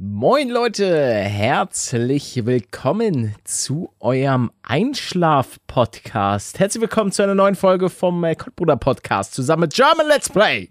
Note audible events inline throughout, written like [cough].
Moin Leute, herzlich willkommen zu eurem Einschlaf-Podcast. Herzlich willkommen zu einer neuen Folge vom äh, Kottbruder Podcast zusammen mit German Let's Play.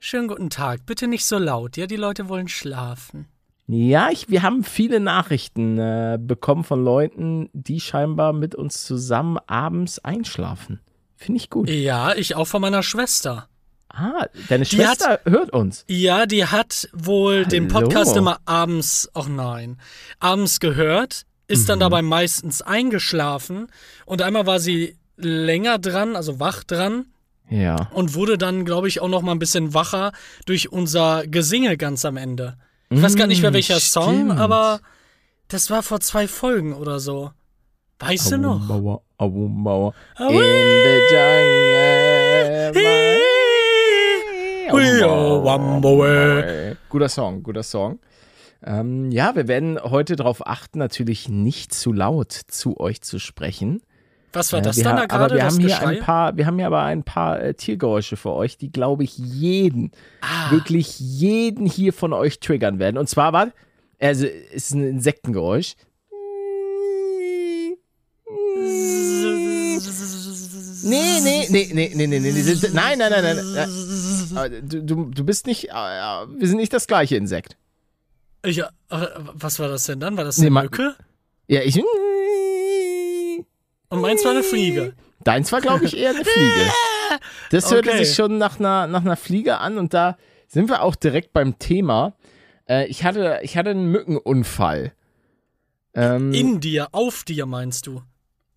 Schönen guten Tag, bitte nicht so laut, ja, die Leute wollen schlafen. Ja, ich, wir haben viele Nachrichten äh, bekommen von Leuten, die scheinbar mit uns zusammen abends einschlafen. Finde ich gut. Ja, ich auch von meiner Schwester. Ah, deine Die Schwester hat- hört uns. Ja, die hat wohl den Hallo. Podcast immer abends, ach nein, abends gehört, ist dann dabei meistens eingeschlafen und einmal war sie länger dran, also wach dran Ja. und wurde dann, glaube ich, auch noch mal ein bisschen wacher durch unser Gesinge ganz am Ende. Ich weiß gar nicht mehr Mm, welcher Song, stimmt. aber das war vor zwei Folgen oder so. Weißt du noch? Mauer, Au Mauer. Au, In the jungle. Oh, wambo, äh. Guter Song, guter Song. Ähm, ja, wir werden heute darauf achten, natürlich nicht zu laut zu euch zu sprechen. Was war Äh, das wir dann da aber gerade, wir das haben hier ein paar, wir haben hier aber ein paar äh, Tiergeräusche für euch, die glaube ich jeden, Ah. wirklich jeden hier von euch triggern werden. Und zwar war, also es ist ein Insektengeräusch. [laughs] Nee, nee, nee, nee, nee, nee, nee, nee. Nein, nein, nein, nein. nein. Aber Du, du, du bist nicht, äh, äh, wir sind nicht das gleiche Insekt. Ich, äh, was war das denn dann? War das Nee, eine ma- Mücke? Ja, ich. Und meins war eine Fliege. Deins war, glaube ich, eher eine Fliege. [laughs] Das hörte Okay. sich schon nach einer, nach einer Fliege an und da sind wir auch direkt beim Thema. Äh, ich, hatte, ich hatte einen Mückenunfall. Ähm, In dir, auf dir meinst du?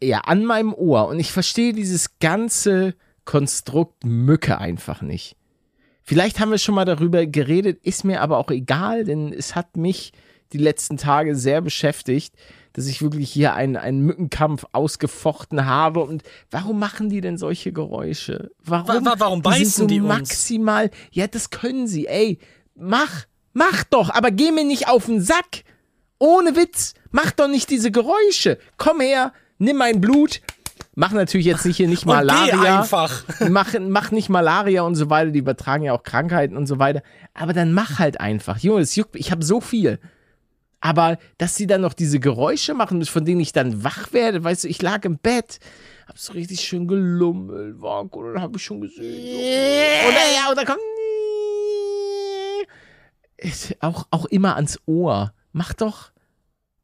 Ja, an meinem Ohr. Und ich verstehe dieses ganze Konstrukt Mücke einfach nicht. Vielleicht haben wir schon mal darüber geredet, ist mir aber auch egal, denn es hat mich die letzten Tage sehr beschäftigt, dass ich wirklich hier einen, einen Mückenkampf ausgefochten habe. Und warum machen die denn solche Geräusche? Warum, Wa- wa- warum die sind beißen so die uns? maximal? Ja, das können sie. Ey, mach, mach doch, aber geh mir nicht auf den Sack. Ohne Witz, mach doch nicht diese Geräusche. Komm her, nimm mein Blut. Mach natürlich jetzt nicht hier nicht [laughs] Malaria. einfach. [laughs] mach, mach nicht Malaria und so weiter, die übertragen ja auch Krankheiten und so weiter. Aber dann mach halt einfach. Junge, es juckt, ich habe so viel. Aber dass sie dann noch diese Geräusche machen, von denen ich dann wach werde, weißt du, ich lag im Bett, hab so richtig schön gelummelt, war gut, und dann hab ich schon gesehen. Oder ja, kommt [laughs] ist auch, auch immer ans Ohr. Mach doch.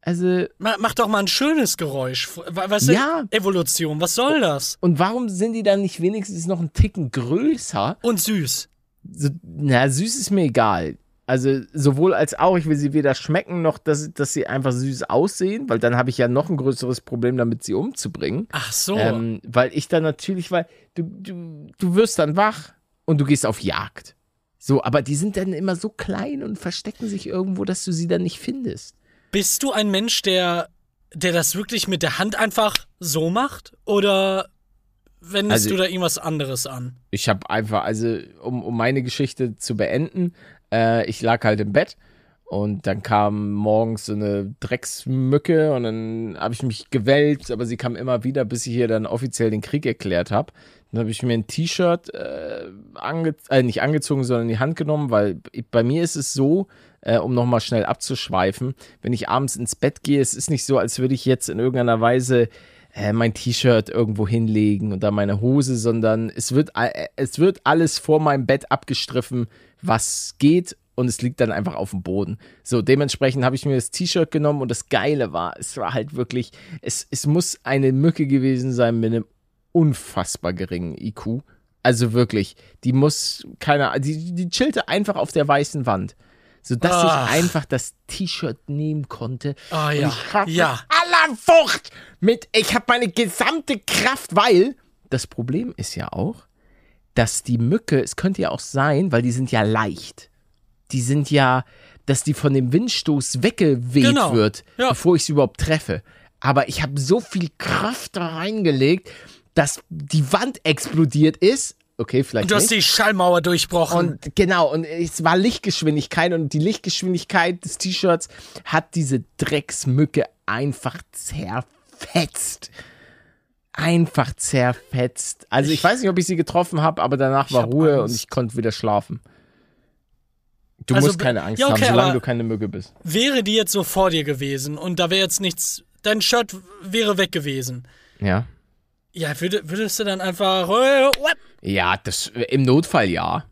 Also, Ma- Mach doch mal ein schönes Geräusch. Wa- Weißt du, Ja. Evolution, was soll das? und warum sind die dann nicht wenigstens noch einen Ticken größer? Und süß. so, na, süß ist mir egal. Also sowohl als auch, ich will sie weder schmecken, noch dass, dass sie einfach süß aussehen, weil dann habe ich ja noch ein größeres Problem damit, sie umzubringen. Ach so. Ähm, weil ich dann natürlich, weil du, du, du wirst dann wach und du gehst auf Jagd. So, aber die sind dann immer so klein und verstecken sich irgendwo, dass du sie dann nicht findest. Bist du ein Mensch, der, der das wirklich mit der Hand einfach so macht? Oder wendest Also- du da irgendwas anderes an? Ich habe einfach, also um, um meine Geschichte zu beenden, äh, ich lag halt im Bett und dann kam morgens so eine Drecksmücke und dann habe ich mich gewälzt, aber sie kam immer wieder, bis ich hier dann offiziell den Krieg erklärt habe. Dann habe ich mir ein T-Shirt äh, ange äh, nicht angezogen, sondern in die Hand genommen, weil bei mir ist es so, äh, um nochmal schnell abzuschweifen, wenn ich abends ins Bett gehe, es ist nicht so, als würde ich jetzt in irgendeiner Weise äh, mein T-Shirt irgendwo hinlegen da meine Hose, sondern es wird, äh, es wird alles vor meinem Bett abgestriffen, was geht und es liegt dann einfach auf dem Boden. So, dementsprechend habe ich mir das T-Shirt genommen und das Geile war, es war halt wirklich, es, es muss eine Mücke gewesen sein mit einem unfassbar geringen IQ. Also wirklich, die muss, keine die, die chillte einfach auf der weißen Wand. Sodass Ach. ich einfach das T-Shirt nehmen konnte. Ah, Und ja. ich hab Ja. mit aller Wucht mit, ich habe meine gesamte Kraft, weil das Problem ist ja auch, dass die Mücke, es könnte ja auch sein, weil die sind ja leicht. Die sind ja, dass die von dem Windstoß weggeweht Genau. wird, Ja. bevor ich sie überhaupt treffe. Aber ich habe so viel Kraft da reingelegt, dass die Wand explodiert ist. Okay, vielleicht Und du hast nicht. die Schallmauer durchbrochen. Und genau, und es war Lichtgeschwindigkeit und die Lichtgeschwindigkeit des T-Shirts hat diese Drecksmücke einfach zerfetzt. Einfach zerfetzt. Also ich weiß nicht, ob ich sie getroffen habe, aber danach war Ruhe Angst. und ich konnte wieder schlafen. Du Also, musst keine Angst ja, okay, haben, solange du keine Mücke bist. Wäre die jetzt so vor dir gewesen und da wäre jetzt nichts, dein Shirt wäre weg gewesen. Ja. Ja, würde, würdest du dann einfach. äh? Ja, das im Notfall ja.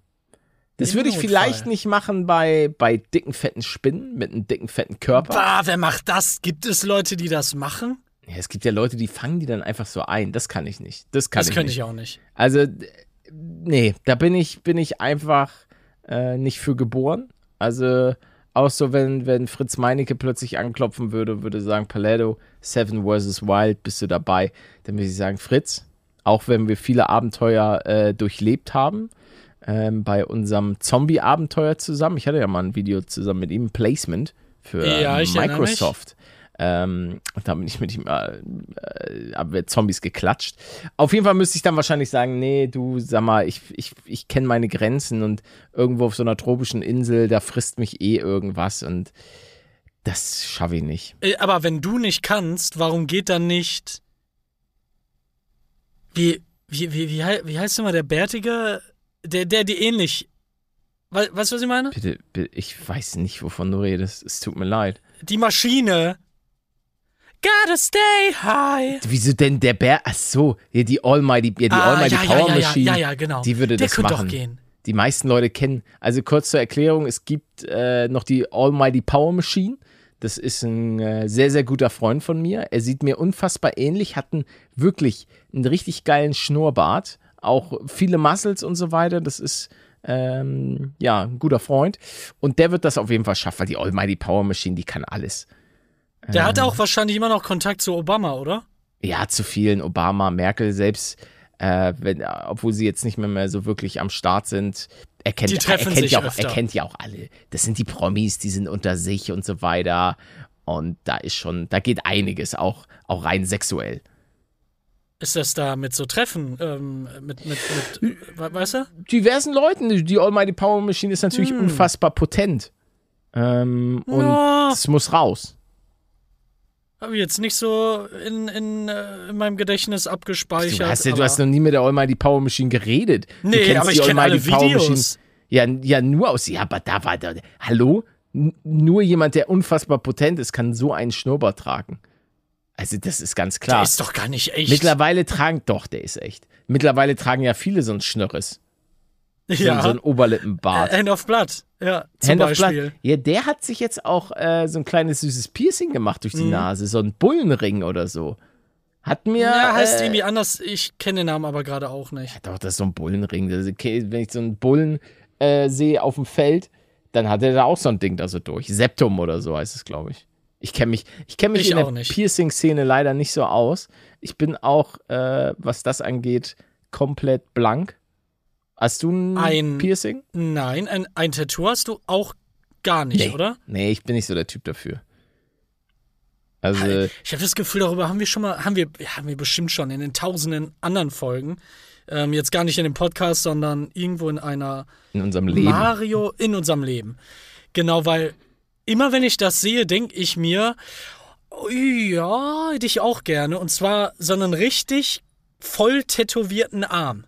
Das Im würde ich Notfall. vielleicht nicht machen bei, bei dicken, fetten Spinnen mit einem dicken, fetten Körper. Bah, wer macht das? Gibt es Leute, die das machen? Ja, es gibt ja Leute, die fangen die dann einfach so ein. Das kann ich nicht. Das kann Das ich könnte nicht. ich auch nicht. Also, nee, da bin ich, bin ich einfach äh, nicht für geboren. Also, auch so, wenn, wenn Fritz Meinecke plötzlich anklopfen würde, würde sagen, Paletto, Seven vs. Wild, bist du dabei? Dann würde ich sagen, Fritz, auch wenn wir viele Abenteuer äh, durchlebt haben, ähm, bei unserem Zombie-Abenteuer zusammen, ich hatte ja mal ein Video zusammen mit ihm, Placement für Ja, erinnere mich. Ähm, und da bin ich mit ihm, äh, äh, Zombies geklatscht. Auf jeden Fall müsste ich dann wahrscheinlich sagen, nee, du, sag mal, ich, ich, ich kenne meine Grenzen und irgendwo auf so einer tropischen Insel, da frisst mich eh irgendwas und das schaffe ich nicht. Äh, Aber wenn du nicht kannst, warum geht dann nicht. Wie, wie, wie, wie, wie heißt immer der Bärtige? Der, der, die ähnlich. We- Weißt du, was ich meine? Bitte, bitte, ich weiß nicht, wovon du redest. Es tut mir leid. Die Maschine. Gotta stay high. Wieso denn der Bär? Ach so, ja, die Almighty, ja, die Ah, Almighty ja, Power ja, Machine. ja, ja, genau. Die würde Der das könnte machen. doch gehen. die meisten Leute kennen. Also kurz zur Erklärung, es gibt äh, noch die Almighty Power Machine. Das ist ein äh, sehr, sehr guter Freund von mir. Er sieht mir unfassbar ähnlich, hat einen, wirklich einen richtig geilen Schnurrbart, auch viele Muscles und so weiter. Das ist ähm, ja ein guter Freund. Und der wird das auf jeden Fall schaffen, weil die Almighty Power Machine, die kann alles. Der hat Ähm. auch wahrscheinlich immer noch Kontakt zu Obama, oder? Ja, zu vielen. Obama, Merkel selbst, äh, wenn, obwohl sie jetzt nicht mehr, mehr so wirklich am Start sind. Er kennt, Die treffen er kennt sich ja auch, öfter. Er kennt ja auch alle. Das sind die Promis, die sind unter sich und so weiter. Und da ist schon, da geht einiges, auch, auch rein sexuell. Ist das da mit so Treffen? Ähm, mit, mit, mit, we- weißt du? Diversen Leuten, die- Almighty Power Machine ist natürlich unfassbar potent. Ähm, und Ja. es muss raus. Habe ich jetzt nicht so in, in, äh, in meinem Gedächtnis abgespeichert. Du hast, ja, du hast noch nie mit der Almighty Power Machine geredet. Du Nee, kennst aber die ich kenne alle Videos. Machine. Ja, ja, nur aus. Ja, aber da war da. Hallo? N nur jemand, der unfassbar potent ist, kann so einen Schnurrbart tragen. Also, das ist ganz Der klar. ist doch gar nicht echt. Mittlerweile tragen, doch, der ist echt. Mittlerweile tragen ja viele so ein Schnörres. So, ja. so ein Oberlippenbart. Hand of Blood. Ja, zum Hand of Beispiel. Blood. Ja, der hat sich jetzt auch äh, so ein kleines süßes Piercing gemacht durch die Mhm. Nase. So ein Bullenring oder so. Hat mir. Ja, heißt äh, irgendwie anders. Ich kenne den Namen aber gerade auch nicht. Doch, das ist so ein Bullenring. Das ist okay, wenn ich so einen Bullen äh, sehe auf dem Feld, dann hat er da auch so ein Ding da so durch. Septum oder so heißt es, glaube ich. Ich kenne mich, ich kenn mich Ich in der. Piercing-Szene leider nicht so aus. Ich bin auch, äh, was das angeht, komplett blank. Hast du ein, Ein- Piercing? Nein, ein, ein Tattoo hast du auch gar nicht, Nee. oder? Nee, ich bin nicht so der Typ dafür. Also, Ich habe das Gefühl, darüber haben wir schon mal, haben wir, haben wir bestimmt schon in den tausenden anderen Folgen. Ähm, jetzt gar nicht in dem Podcast, sondern irgendwo in einer in unserem Leben. Mario in unserem Leben. Genau, weil immer wenn ich das sehe, denke ich mir, oh, ja, hätte ich auch gerne. Und zwar so einen richtig voll tätowierten Arm.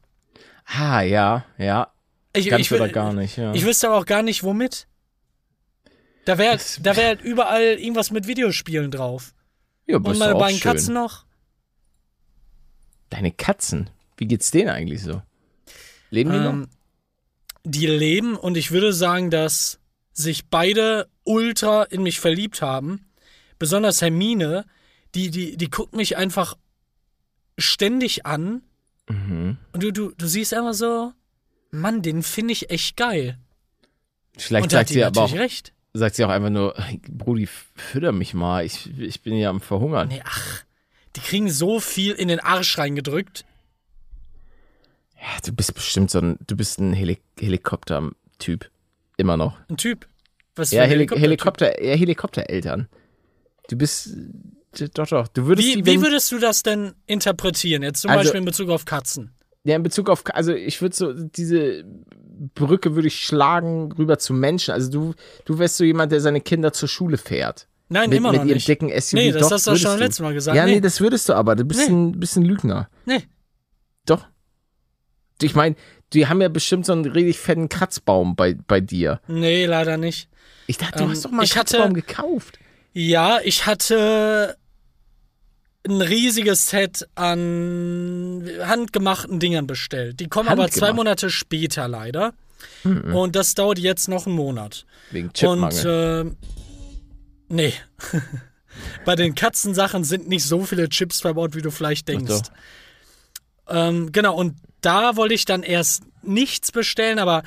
Ah, ja, ja. Ich, Ganz ich, oder gar nicht, ja. Ich wüsste aber auch gar nicht, womit. Da wäre da wär überall irgendwas mit Videospielen drauf. ja, Und meine beiden schön. Katzen noch. Deine Katzen? Wie geht's denen eigentlich so? Leben die noch? Ähm, die leben und ich würde sagen, dass sich beide ultra in mich verliebt haben. Besonders Hermine, die, die, die guckt mich einfach ständig an Mhm. und du, du, du siehst einfach so, Mann, den finde ich echt geil. Vielleicht und sagt sie aber auch, recht. sagt sie auch einfach nur, "Hey, Brudi, fütter mich mal, ich, ich bin ja am Verhungern. Nee, ach, die kriegen so viel in den Arsch reingedrückt. Ja, du bist bestimmt so ein, du bist ein Heli Helikopter-Typ. Immer noch. Ein Typ. Was Ja, für ein Heli Helikopter-Typ? Helikopter, ja, Helikoptereltern. Du bist, doch, doch, du würdest Wie, wie würdest du das denn interpretieren? Jetzt zum Also- Beispiel in Bezug auf Katzen. ja, in Bezug auf, also ich würde so, diese Brücke würde ich schlagen rüber zu Menschen. Also du, du wärst so jemand, der seine Kinder zur Schule fährt. Nein, mit, immer mit noch ihrem nicht. dicken SUV. Nee, das Doch, hast du schon letztes Mal gesagt. Ja, nee. Nee. das würdest du aber. Du bist Nee. ein bisschen Lügner. Nee. Doch. Ich meine, die haben ja bestimmt so einen richtig fetten Kratzbaum bei, bei dir. Nee, leider nicht. Ich dachte, du Ähm, hast doch mal einen ich hatte- Kratzbaum gekauft. Ja, ich hatte ein riesiges Set an handgemachten Dingern bestellt. Die kommen aber zwei? Monate später leider. Und das dauert jetzt noch einen Monat. Wegen Und Chipmangel. äh, nee. [laughs] Bei den Katzensachen sind nicht so viele Chips verbaut, wie du vielleicht denkst. Ähm, genau, und da wollte ich dann erst nichts bestellen, aber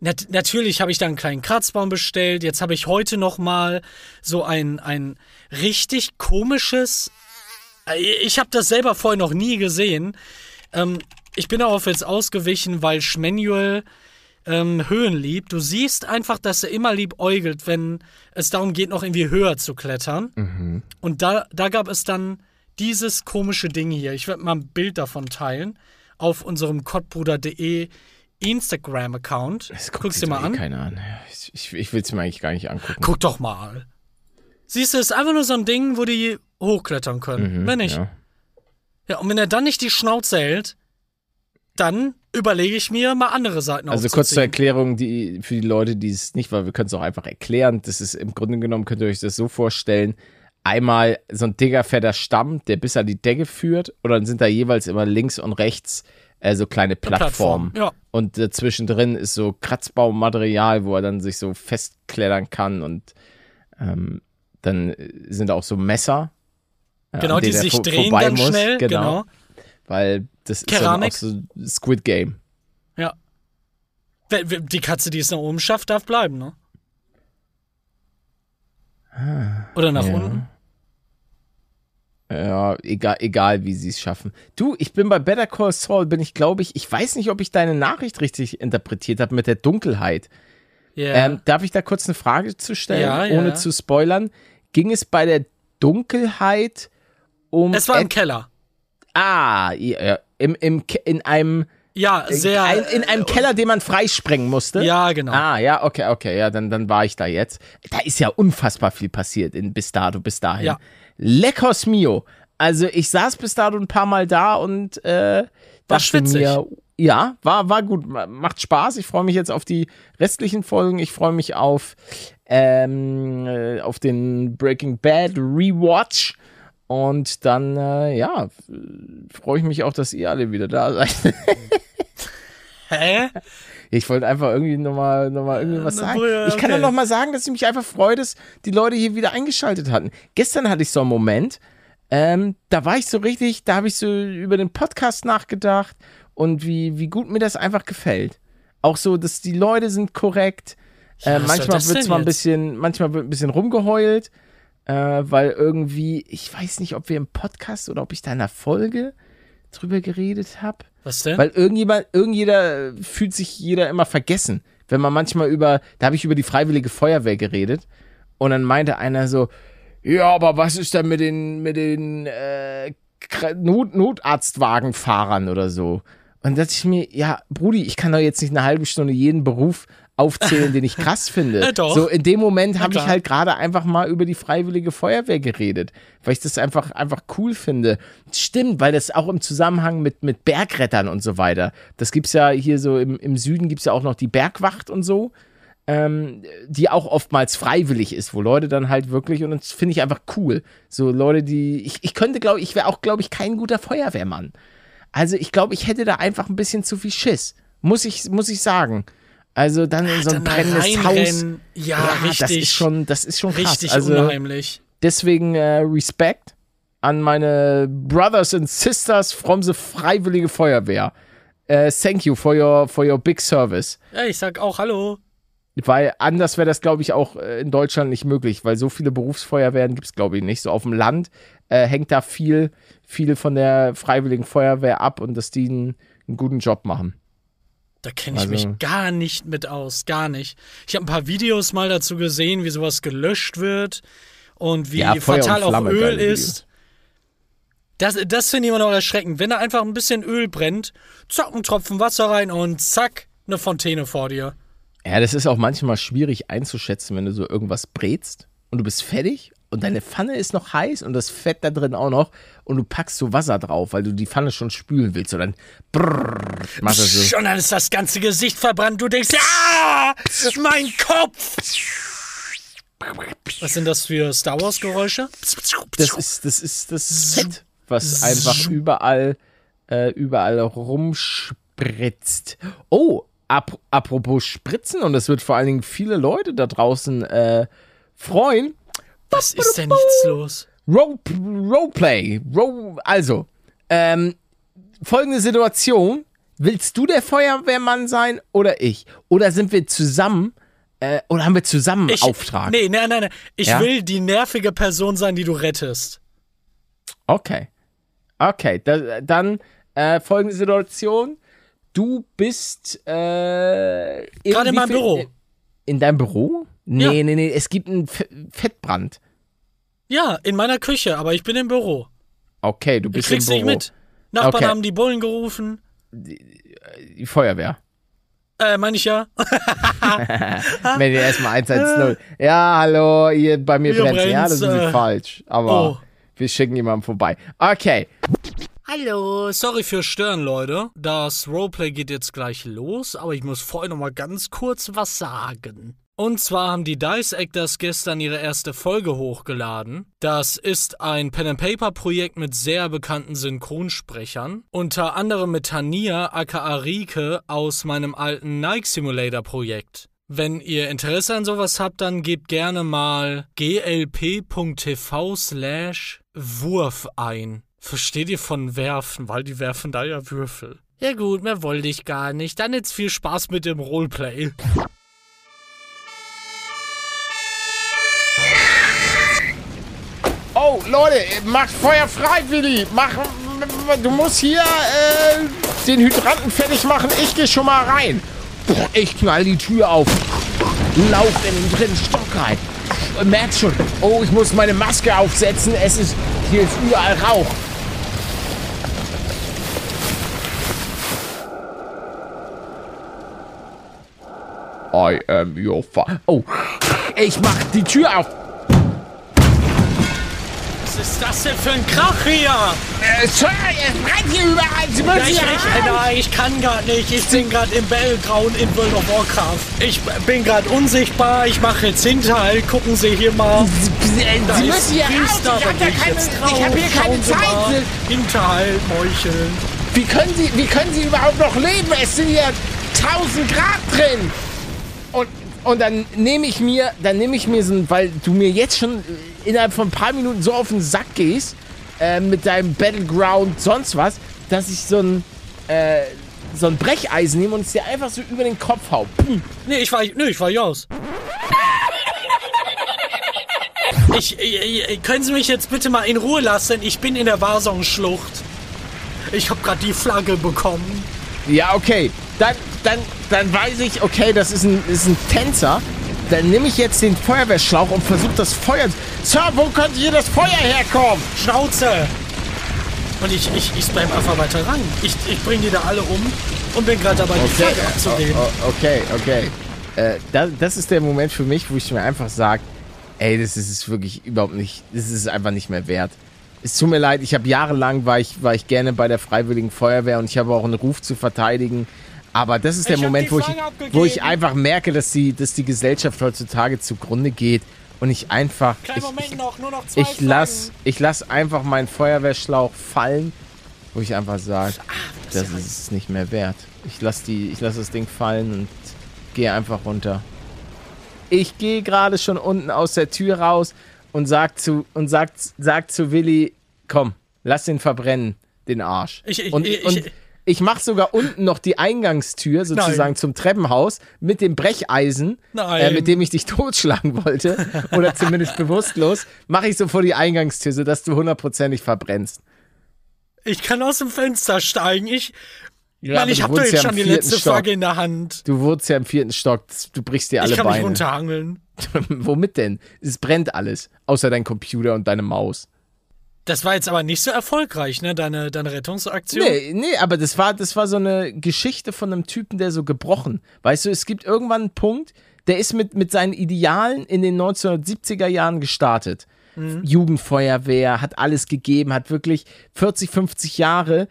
nat natürlich habe ich dann einen kleinen Kratzbaum bestellt. Jetzt habe ich heute noch mal so ein, ein richtig komisches. Äh, Ich habe das selber vorher noch nie gesehen. Ähm, ich bin darauf jetzt ausgewichen, weil Schmanuel ähm, Höhen liebt. Du siehst einfach, dass er immer lieb äugelt, wenn es darum geht, noch irgendwie höher zu klettern. Und da, da gab es dann dieses komische Ding hier. Ich werde mal ein Bild davon teilen auf unserem kottbruder.de Instagram-Account. Guck's dir mal eh an. Keiner an. Ich, ich, ich will es mir eigentlich gar nicht angucken. Guck doch mal. Siehst du, es ist einfach nur so ein Ding, wo die hochklettern können. wenn nicht. Ja. Mhm, Ja. und wenn er dann nicht die Schnauze hält, dann überlege ich mir mal andere Seiten Also kurz zur. Erklärung, die für die Leute, die es nicht, weil wir können es auch einfach erklären. Das ist im Grunde genommen, könnt ihr euch das so vorstellen. Einmal so ein dicker, fetter Stamm, der bis an die Decke führt, oder dann sind da jeweils immer links und rechts äh, so kleine Plattformen. Plattform, ja. Und dazwischen drin ist so Kratzbaummaterial, wo er dann sich so festklettern kann und ähm, dann sind auch so Messer. Genau, die sich drehen ganz muss. schnell. Genau. Weil das Keramik. ist dann auch so Squid Game. Ja. Die Katze, die es nach oben schafft, darf bleiben, ne? Oder nach Ah, ja. unten. Ja, egal, egal wie sie es schaffen. Du, ich bin bei Better Call Saul, bin ich, glaube ich, ich weiß nicht, ob ich deine Nachricht richtig interpretiert habe mit der Dunkelheit. Ja. Ähm, darf ich da kurz eine Frage zu stellen, Ja, ja. ohne zu spoilern? Ging es bei der Dunkelheit um. es war im Keller. Ah, ja, im, im, in einem. Ja, sehr. ein, in einem Keller, den man freisprengen musste? Ja, genau. Ah, ja, okay, okay, ja, dann, dann war ich da jetzt. Da ist ja unfassbar viel passiert in, bis dato, bis dahin. Ja. Leckers mio. Also ich saß bis dato ein paar Mal da und äh, dachte schwitzig. mir, ja, war, war gut, ma- macht Spaß. Ich freue mich jetzt auf die restlichen Folgen. Ich freue mich auf, ähm, äh, auf den Breaking Bad Rewatch. Und dann, äh, ja, freue ich mich auch, dass ihr alle wieder da seid. [laughs] Hä? Ich wollte einfach irgendwie nochmal noch mal irgendwie was sagen. Ich kann doch nochmal sagen, dass ich mich einfach freue, dass die Leute hier wieder eingeschaltet hatten. Gestern hatte ich so einen Moment, ähm, da war ich so richtig, da habe ich so über den Podcast nachgedacht und wie, wie gut mir das einfach gefällt. Auch so, dass die Leute sind korrekt. Ja, äh, manchmal wird zwar ein bisschen, manchmal wird ein bisschen rumgeheult, äh, weil irgendwie, ich weiß nicht, ob wir im Podcast oder ob ich da in einer Folge drüber geredet habe. Was denn? Weil irgendjemand, irgendjeder fühlt sich jeder immer vergessen. Wenn man manchmal über, da habe ich über die Freiwillige Feuerwehr geredet und dann meinte einer so, ja, aber was ist denn mit den, mit den äh, Not Notarztwagenfahrern oder so? Und da dachte ich mir, ja, Brudi, ich kann doch jetzt nicht eine halbe Stunde jeden Beruf aufzählen, den ich krass finde. [laughs] Ja, doch. So in dem Moment habe ich halt gerade einfach mal über die Freiwillige Feuerwehr geredet, weil ich das einfach, einfach cool finde. Stimmt, weil das auch im Zusammenhang mit, mit Bergrettern und so weiter. Das gibt's ja hier so im, im Süden gibt's ja auch noch die Bergwacht und so, ähm, die auch oftmals freiwillig ist, wo Leute dann halt wirklich, und das finde ich einfach cool. So Leute, die, ich, ich könnte, glaube ich, wäre auch, glaube ich, kein guter Feuerwehrmann. Also ich glaube, ich hätte da einfach ein bisschen zu viel Schiss. Muss ich, muss ich sagen. Also dann in so ein brennendes Haus. reinrennen. Ja, richtig. Das ist schon, das ist schon krass. richtig also unheimlich. deswegen äh, Respekt an meine Brothers and Sisters from the Freiwillige Feuerwehr. Äh, thank you for your, for your big service. Ja, ich sag auch Hallo. Weil anders wäre das, glaube ich, auch äh, in Deutschland nicht möglich, weil so viele Berufsfeuerwehren gibt es, glaube ich, nicht. So auf dem Land äh, hängt da viel, viel von der Freiwilligen Feuerwehr ab und dass die einen, einen guten Job machen. Da kenne ich Also- mich gar nicht mit aus, gar nicht. Ich habe ein paar Videos mal dazu gesehen, wie sowas gelöscht wird und wie Ja, fatal auch Öl ist. Das, das finde ich immer noch erschreckend. Wenn da einfach ein bisschen Öl brennt, zack, ein Tropfen Wasser rein und zack, eine Fontäne vor dir. Ja, das ist auch manchmal schwierig einzuschätzen, wenn du so irgendwas brätst und du bist fertig, und deine Pfanne ist noch heiß und das Fett da drin auch noch und du packst so Wasser drauf, weil du die Pfanne schon spülen willst und dann brrr, machst du so. Und dann ist das ganze Gesicht verbrannt. Du denkst, ja, mein Kopf. Was sind das für Star Wars Geräusche? Das ist das ist das Fett, was einfach überall äh, überall rumspritzt. Oh, ap apropos Spritzen und es wird vor allen Dingen viele Leute da draußen äh, freuen. Was ist denn nichts los? Role, Roleplay. Role, also, ähm, folgende Situation. Willst du der Feuerwehrmann sein oder ich? Oder sind wir zusammen äh, oder haben wir zusammen Ich, Auftrag? Nee, nein, nein, nein. Ich Ja? will die nervige Person sein, die du rettest. Okay. Okay, da, dann äh, folgende Situation. Du bist äh, Gerade in meinem Büro. In deinem Büro? Nee, Ja. nee, nee, es gibt einen Fettbrand. Ja, in meiner Küche, aber ich bin im Büro. Okay, du Ich bist im krieg's Büro. nicht mit. Nachbarn Okay. haben die Bullen gerufen. Die Feuerwehr. Äh, meine ich ja. [laughs] Wenn ihr erstmal 110. Ja, hallo, hier bei mir brennt Ja, das ist äh, falsch. Aber oh. wir schicken jemanden vorbei. Okay. Hallo, sorry für Stören, Leute. Das Roleplay geht jetzt gleich los, aber ich muss vorher noch mal ganz kurz was sagen. Und zwar haben die Dice Actors gestern ihre erste Folge hochgeladen. Das ist ein Pen-and-Paper-Projekt mit sehr bekannten Synchronsprechern. Unter anderem mit Tania aka Rike aus meinem alten Nike Simulator-Projekt. Wenn ihr Interesse an sowas habt, dann gebt gerne mal glp.tv slash Wurf ein. Versteht ihr von werfen, weil die werfen da ja Würfel. Ja gut, mehr wollte ich gar nicht. Dann jetzt viel Spaß mit dem Roleplay. Leute, mach Feuer frei, Willi. Mach, du musst hier äh, den Hydranten fertig machen. Ich gehe schon mal rein. Boah, ich knall die Tür auf. Lauf in den dritten Stock rein. Merkst schon. Oh, ich muss meine Maske aufsetzen. Es ist, hier ist überall Rauch. I am your fa Oh, ich mach die Tür auf. Was ist das denn für ein Krach hier? Äh, Sir, es brennt hier überall. Sie müssen Ja, ich, hier ich, nein, ich kann gar nicht. Ich bin gerade im Bellgrauen in World of Warcraft. Ich bin gerade unsichtbar. Ich mache jetzt Hinterhalt. Gucken Sie hier mal. Sie, Da Sie müssen hier raus. Ich da hab, da geh ich keine, jetzt ich hab hier keine. Zeit. Hinterhalt, Meucheln. Wie können, Sie, wie können Sie überhaupt noch leben? Es sind hier 1000 Grad drin. Und, und dann nehme ich mir, dann nehme ich mir so ein, weil du mir jetzt schon äh, innerhalb von ein paar Minuten so auf den Sack gehst, äh, mit deinem Battleground sonst was, dass ich so ein, äh, so ein Brecheisen nehme und es dir einfach so über den Kopf hau. Pum. Nee, ich war, nee, ich war Jaus. Ich, ich, ich, können Sie mich jetzt bitte mal in Ruhe lassen? Ich bin in der Warsong-Schlucht. Ich habe gerade die Flagge bekommen. Ja, okay. Dann, dann, dann weiß ich, okay, das ist ein, ist ein Tänzer. Dann nehme ich jetzt den Feuerwehrschlauch und versuche das Feuer. Sir, wo könnte hier das Feuer herkommen? Schnauze! Und ich, ich, ich spam einfach weiter ran. Ich, ich bringe die da alle um und bin gerade dabei, die Flagge abzulehnen. o- okay, okay. Äh, das, das ist der Moment für mich, wo ich mir einfach sage, ey, das ist wirklich überhaupt nicht, das ist einfach nicht mehr wert. Es tut mir leid, ich habe jahrelang war ich, war ich gerne bei der Freiwilligen Feuerwehr und ich habe auch einen Ruf zu verteidigen. Aber das ist der Ich Moment, wo ich, wo ich einfach merke, dass die, dass die Gesellschaft heutzutage zugrunde geht und ich einfach, Kleinen ich, Moment ich, noch, nur noch zwei ich lass, ich lass einfach meinen Feuerwehrschlauch fallen, wo ich einfach sage, das ist es nicht mehr wert. Ich lass die, ich lass das Ding fallen und gehe einfach runter. Ich gehe gerade schon unten aus der Tür raus und sag zu und sagt sag zu Willi, komm, lass den verbrennen, den Arsch. Ich- ich- und ich- und ich mach sogar unten noch die Eingangstür sozusagen Nein. zum Treppenhaus mit dem Brecheisen, äh, mit dem ich dich [laughs] totschlagen wollte oder zumindest bewusstlos, mache ich so vor die Eingangstür, sodass du hundertprozentig verbrennst. Ich kann aus dem Fenster steigen. Ich, Ja, Mann, ich du hab doch jetzt ja schon die letzte Stock. Flagge in der Hand. Du wohnst ja im vierten Stock, du brichst dir alle Ich kann mich Beine. runterhangeln. [laughs] Womit denn? Es brennt alles, außer dein Computer und deine Maus. Das war jetzt aber nicht so erfolgreich, ne, deine, deine Rettungsaktion. Nee, nee, aber das war, das war so eine Geschichte von einem Typen, der so gebrochen. Weißt du, es gibt irgendwann einen Punkt, der ist mit, mit seinen Idealen in den 1970er Jahren gestartet. Mhm. Jugendfeuerwehr, hat alles gegeben, hat wirklich 40, 50 Jahre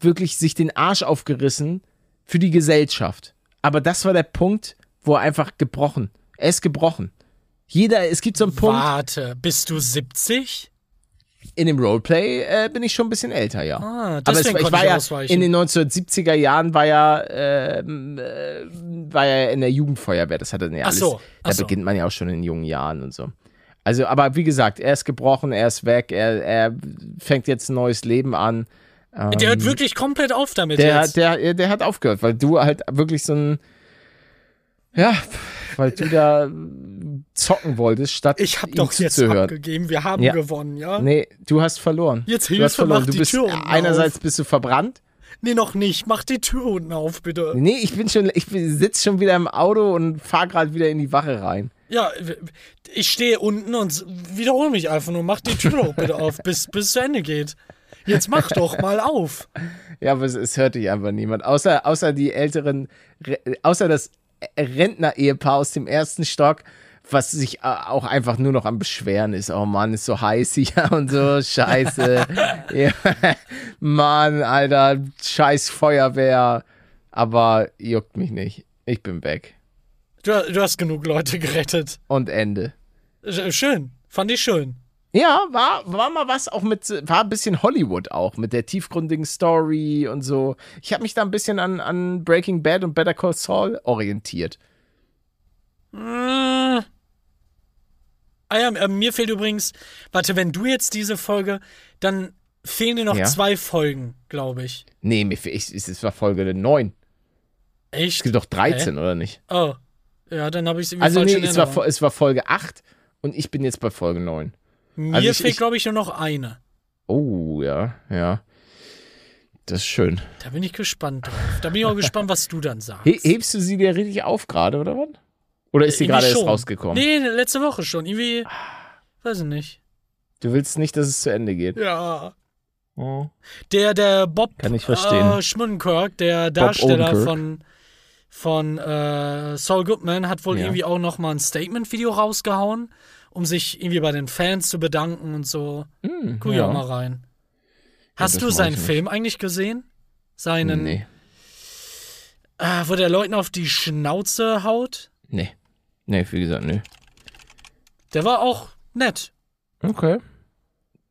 wirklich sich den Arsch aufgerissen für die Gesellschaft. Aber das war der Punkt, wo er einfach gebrochen. Er ist gebrochen. Jeder, es gibt so einen Punkt. Warte, bist du 70? In dem Roleplay äh, bin ich schon ein bisschen älter, ja. Ah, Aber es, deswegen ich war ich ja in den 1970er Jahren war ja, ähm, äh, war ja in der Jugendfeuerwehr. Das hat er ja Ach alles. so, da so. beginnt man ja auch schon in jungen Jahren und so. Also, aber wie gesagt, er ist gebrochen, er ist weg, er, er fängt jetzt ein neues Leben an. Ähm, der hört wirklich komplett auf damit der, jetzt. der, der hat aufgehört, weil du halt wirklich so ein, ja, weil du da zocken wolltest, statt ich hab ihm doch jetzt zuzuhören. abgegeben, wir haben Ja. gewonnen, ja? Nee, du hast verloren. Jetzt du hast verloren. mach Du die bist Tür unten einerseits auf. bist du verbrannt. Nee, noch nicht. Mach die Tür unten auf, bitte. Nee, ich bin schon, ich sitze schon wieder im Auto und fahr gerade wieder in die Wache rein. Ja, ich stehe unten und wiederhole mich einfach nur. Mach die Tür doch [laughs] bitte auf, bis bis es zu Ende geht. Jetzt mach doch mal auf. Ja, aber es, es hört dich einfach niemand. Außer, außer die älteren, Re- außer das Rentner-Ehepaar aus dem ersten Stock, was sich äh, auch einfach nur noch am Beschweren ist. Oh Mann, ist so heiß hier [laughs] und so, scheiße. [laughs] ja, Mann, Alter, scheiß Feuerwehr. Aber juckt mich nicht. Ich bin weg. Du, du hast genug Leute gerettet. Und Ende. Sch- Schön. Fand ich schön. Ja, war, war mal was auch mit, war ein bisschen Hollywood auch, mit der tiefgründigen Story und so. Ich habe mich da ein bisschen an, an Breaking Bad und Better Call Saul orientiert. Äh, ah ja, äh, mir fehlt übrigens, warte, wenn du jetzt diese Folge, dann fehlen dir noch Ja. zwei Folgen, glaube ich. Nee, mir fe- ich, es es war Folge 9. Es Echt? gibt doch 13, oder nicht? Oh. Ja, dann habe ich es Also nee, es war, es war Folge 8 und ich bin jetzt bei Folge 9. Mir also ich- fehlt, glaube ich, nur noch eine. Oh, ja, ja. Das ist schön. Da bin ich gespannt drauf. Da bin ich auch gespannt, was du dann sagst. He hebst du sie dir richtig auf gerade, oder was? Oder ist sie Irgendwie gerade erst rausgekommen? Nee, letzte Woche schon. Irgendwie, weiß ich nicht. Du willst nicht, dass es zu Ende geht. Ja. Oh. Der, der Bob Kann ich verstehen. Äh, Schmundenkirk, der Darsteller von, von äh, Saul Goodman, hat wohl Ja. irgendwie auch noch mal ein Statement-Video rausgehauen, um sich irgendwie bei den Fans zu bedanken und so. Hm, Guck ja. mal rein. Hast das du seinen. Film eigentlich gesehen? Seinen, Nee, äh, wo der Leuten auf die Schnauze haut? nee. Nee, wie gesagt, nee. Der war auch nett. Okay.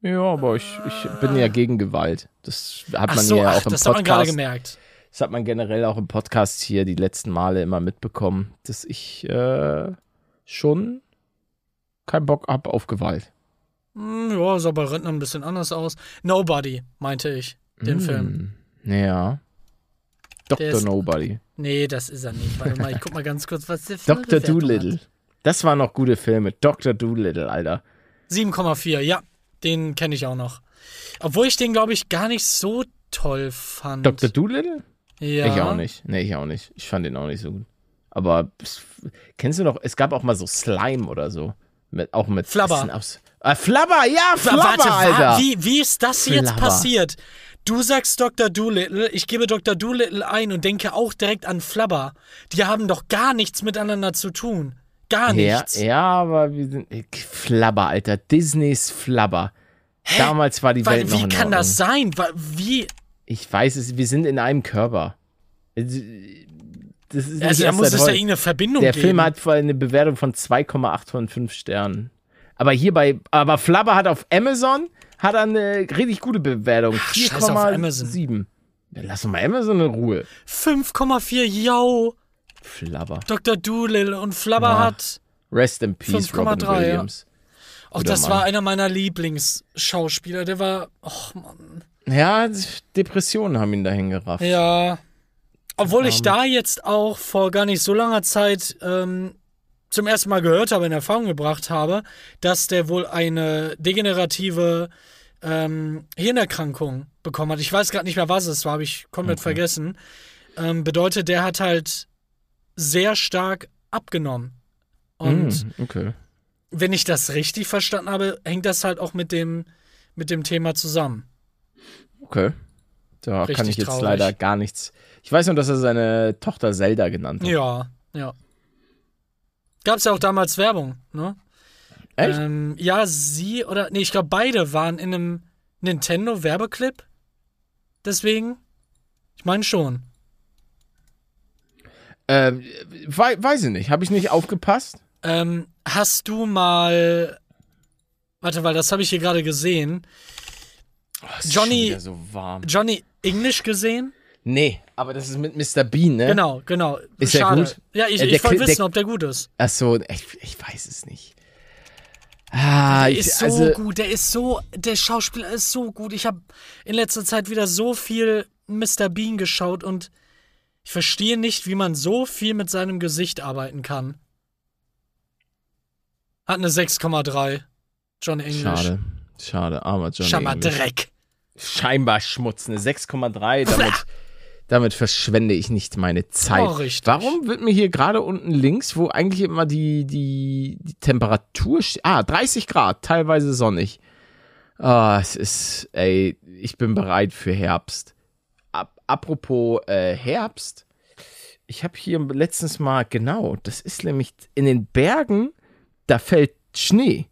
Ja, aber ich, ich bin ja gegen Gewalt. Das hat Ach man so, ja ach, auch im das hat man gerade Podcast. gemerkt. Das hat man generell auch im Podcast hier die letzten Male immer mitbekommen, dass ich äh, schon keinen Bock hab auf Gewalt. Hm, ja, sah bei Rentner ein bisschen anders aus. Nobody, meinte ich, den Film. Hm, Ja. Dr. ist- Nobody. Nee, das ist er nicht. Warte mal, ich guck mal ganz kurz, was der eine Dr. Doolittle. Das waren noch gute Filme. Dr. Doolittle, Alter. hat. 7,4, ja, den kenne ich auch noch. Obwohl ich den, glaube ich, gar nicht so toll fand. Dr. Doolittle? Ja. Ich auch nicht. Nee, ich auch nicht. Ich fand den auch nicht so gut. Aber kennst du noch, es gab auch mal so Slime oder so. Mit, auch mit Flabber. Aus, ah, Flabber, ja, Flabber, Warte, wa- Alter. wie, wie ist das jetzt Flabber. passiert? Du sagst Dr. Doolittle, ich gebe Dr. Doolittle ein und denke auch direkt an Flabber. Die haben doch gar nichts miteinander zu tun. Gar nichts. ja, aber wir sind Flabber, Alter. Disneys Flabber. Damals war die Weil, Welt noch wie kann das sein? Wie? Ich weiß es, wir sind in einem Körper. Das ist Also, da muss es ja irgendeine Verbindung Der geben. Film hat vor allem eine Bewertung von 2,8 von 5 Sternen. Aber hier bei, aber Flabber hat auf Amazon hat eine richtig gute Bewertung. Ach, scheiß auf Amazon. 4,7. Ja, lass doch mal Amazon in Ruhe. 5,4, yo. Flabber. Dr. Doolittle und Flabber Ja. hat. Rest in peace, Robin 5,3, ja. Williams. Ach, Guter das Mann. war einer meiner Lieblingsschauspieler. Der war. Och, Mann. Ja, Depressionen haben ihn dahin gerafft. Ja. Obwohl ich Ähm. da jetzt auch vor gar nicht so langer Zeit ähm, zum ersten Mal gehört habe, in Erfahrung gebracht habe, dass der wohl eine degenerative ähm, Hirnerkrankung bekommen hat. Ich weiß gerade nicht mehr, was es war, habe ich komplett vergessen. Ähm, bedeutet, der hat halt sehr stark abgenommen. Und Hm, okay. wenn ich das richtig verstanden habe, hängt das halt auch mit dem, mit dem Thema zusammen. Okay. Da kann Richtig ich jetzt traurig. leider gar nichts. Ich weiß nur, dass er seine Tochter Zelda genannt hat. Ja, ja. Gab's ja auch damals Werbung, ne? Echt? Ähm, ja, sie oder. Nee, ich glaube, beide waren in einem Nintendo-Werbeclip. Deswegen. Ich meine schon. Äh, wei weiß ich nicht. Habe ich nicht aufgepasst? Ähm, hast du mal. Warte, weil das habe ich hier gerade gesehen. Oh, es ist Johnny- so warm. Johnny English gesehen? Nee, aber das ist mit Mr. Bean, ne? Genau, genau. Ist der Schade. gut? Ja, ich, Äh, der ich wollte wissen, der- ob der gut ist. Ach so, ich, ich weiß es nicht. Ah, Der ich, ist so also, gut, der ist so, der Schauspieler ist so gut. Ich habe in letzter Zeit wieder so viel Mr. Bean geschaut und ich verstehe nicht, wie man so viel mit seinem Gesicht arbeiten kann. Hat eine 6,3. John English. Schade. Schade, armer Johnny. Scheinbar English. Dreck. Scheinbar Schmutz, eine 6,3. Damit, [laughs] damit verschwende ich nicht meine Zeit. Oh. Warum wird mir hier gerade unten links, wo eigentlich immer die, die, die Temperatur steht, ah, 30 Grad, teilweise sonnig. Ah, es ist, ey, ich bin bereit für Herbst. Ap apropos äh, Herbst, ich habe hier letztens mal, genau, das ist nämlich in den Bergen, da fällt Schnee.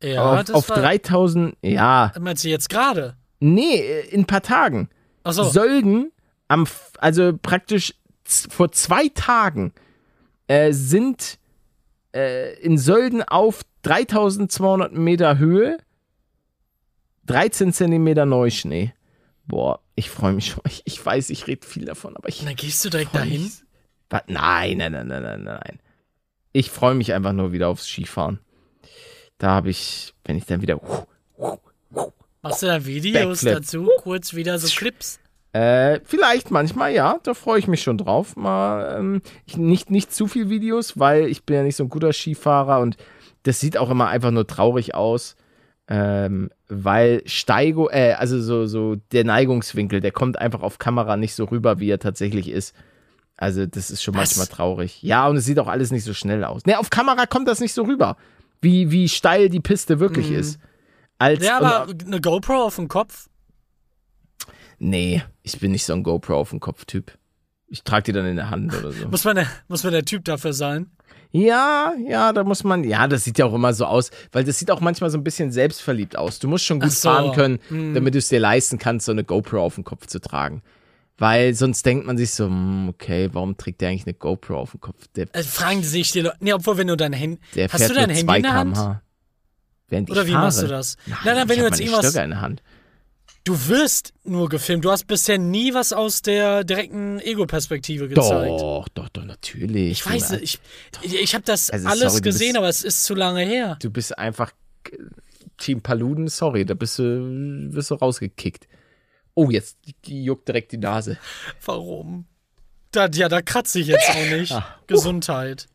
Ja, auf das auf war, 3000, ja, Meinst du jetzt gerade? nee, äh, in ein paar Tagen. Achso. Sölden, am, also praktisch vor zwei Tagen, äh, sind äh, in Sölden auf 3200 Meter Höhe 13 Zentimeter Neuschnee. Boah, ich freue mich schon. Ich, ich weiß, ich rede viel davon, aber ich. Dann gehst du direkt dahin. Nein, nein, nein, nein, nein, nein. Ich freue mich einfach nur wieder aufs Skifahren. Da habe ich, wenn ich dann wieder. Machst du da Videos Backflip. dazu? Kurz wieder so Clips? Äh, vielleicht manchmal, ja. Da freue ich mich schon drauf. Mal ähm, ich, nicht, nicht zu viel Videos, weil ich bin ja nicht so ein guter Skifahrer und das sieht auch immer einfach nur traurig aus. Ähm, weil Steigo, äh, also so, so der Neigungswinkel, der kommt einfach auf Kamera nicht so rüber, wie er tatsächlich ist. Also, das ist schon Was? manchmal traurig. Ja, und es sieht auch alles nicht so schnell aus. Ne, auf Kamera kommt das nicht so rüber, wie, wie steil die Piste wirklich ist. Als. Ja, und- aber eine GoPro auf dem Kopf? Nee, ich bin nicht so ein GoPro auf dem Kopf-Typ. Ich trage die dann in der Hand oder so. [laughs] Muss man, der, muss man der Typ dafür sein? Ja, ja, da muss man, ja, das sieht ja auch immer so aus, weil das sieht auch manchmal so ein bisschen selbstverliebt aus. Du musst schon gut so, fahren können, hm. damit du es dir leisten kannst, so eine GoPro auf dem Kopf zu tragen. Weil sonst denkt man sich so, hm, okay, warum trägt der eigentlich eine GoPro auf dem Kopf? Der, Äh, fragen sich die Leute. Nee, obwohl, wenn du dein Handy. Hast du dein Handy 2 in der Hand? Während Oder ich wie fahre. machst du das? Nein, Nein, nein, wenn du jetzt irgendwas. Stöcker in der Hand. Du wirst nur gefilmt. Du hast bisher nie was aus der direkten Ego-Perspektive gezeigt. Doch, doch, doch, natürlich. Ich weiß, Du, ich, ich, ich habe das Also, alles sorry, gesehen, bist- aber es ist zu lange her. du bist einfach Team Paluden, sorry, da bist du, wirst du rausgekickt. Oh, jetzt juckt direkt die Nase. Warum? Da, ja, da kratze ich jetzt auch nicht. [laughs] Ah, Gesundheit.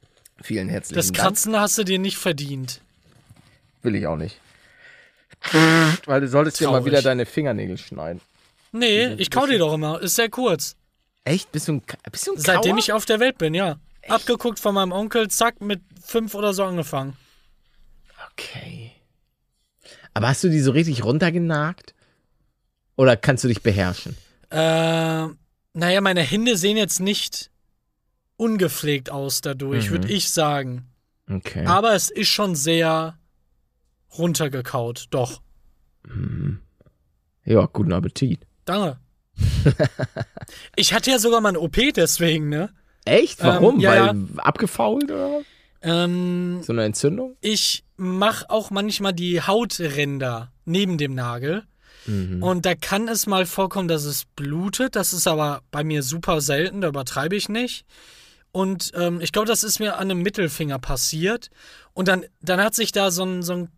Vielen herzlichen Das Dank. Kratzen hast du dir nicht verdient. Will ich auch nicht. Weil du solltest dir mal Traurig. wieder deine Fingernägel schneiden. Nee, ich kau dir doch immer. Ist sehr kurz. Echt? Bist du ein, bist du ein Seitdem Kauer? ich auf der Welt bin, ja. Abgeguckt von meinem Onkel, zack, mit fünf oder so angefangen. Okay. Aber hast du die so richtig runtergenagt? Oder kannst du dich beherrschen? Äh, naja, meine Hände sehen jetzt nicht ungepflegt aus dadurch, Mhm. würde ich sagen. Okay. Aber es ist schon sehr runtergekaut. Doch. Ja, guten Appetit. Danke. [laughs] ich hatte ja sogar mal eine OP deswegen, ne? Echt? Warum? Ähm, ja, Weil abgefault oder was? Ähm, So eine Entzündung? ich mache auch manchmal die Hautränder neben dem Nagel. Mhm. Und da kann es mal vorkommen, dass es blutet. Das ist aber bei mir super selten, da übertreibe ich nicht. Und ähm, ich glaube, das ist mir an einem Mittelfinger passiert. Und dann, dann hat sich da so ein, so ein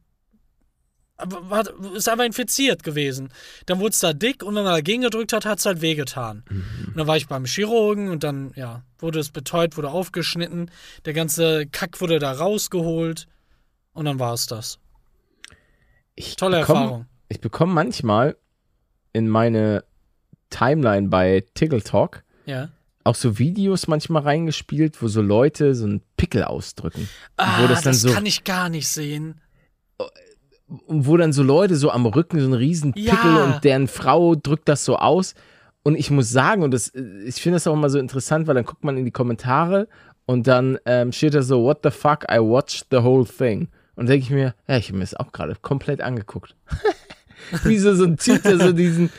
war, ist einfach infiziert gewesen. Dann wurde es da dick und wenn man dagegen gedrückt hat, hat es halt wehgetan. Und dann war ich beim Chirurgen und dann, ja, wurde es betäubt, wurde aufgeschnitten. Der ganze Kack wurde da rausgeholt. Und dann war es das. Ich Tolle bekomm- Erfahrung. Ich bekomme manchmal in meine Timeline bei Tickle Talk Ja. auch so Videos manchmal reingespielt, wo so Leute so einen Pickel ausdrücken. Ah, wo das, das so kann ich gar nicht sehen. Wo dann so Leute so am Rücken so einen riesen Ja. Pickel und deren Frau drückt das so aus. Und ich muss sagen, und das, ich finde das auch immer so interessant, weil dann guckt man in die Kommentare Und dann ähm, steht da so, what the fuck, I watched the whole thing. Und denke ich mir, ja, ich habe mir das auch gerade komplett angeguckt. [laughs] Wie so, so ein Typ, der so diesen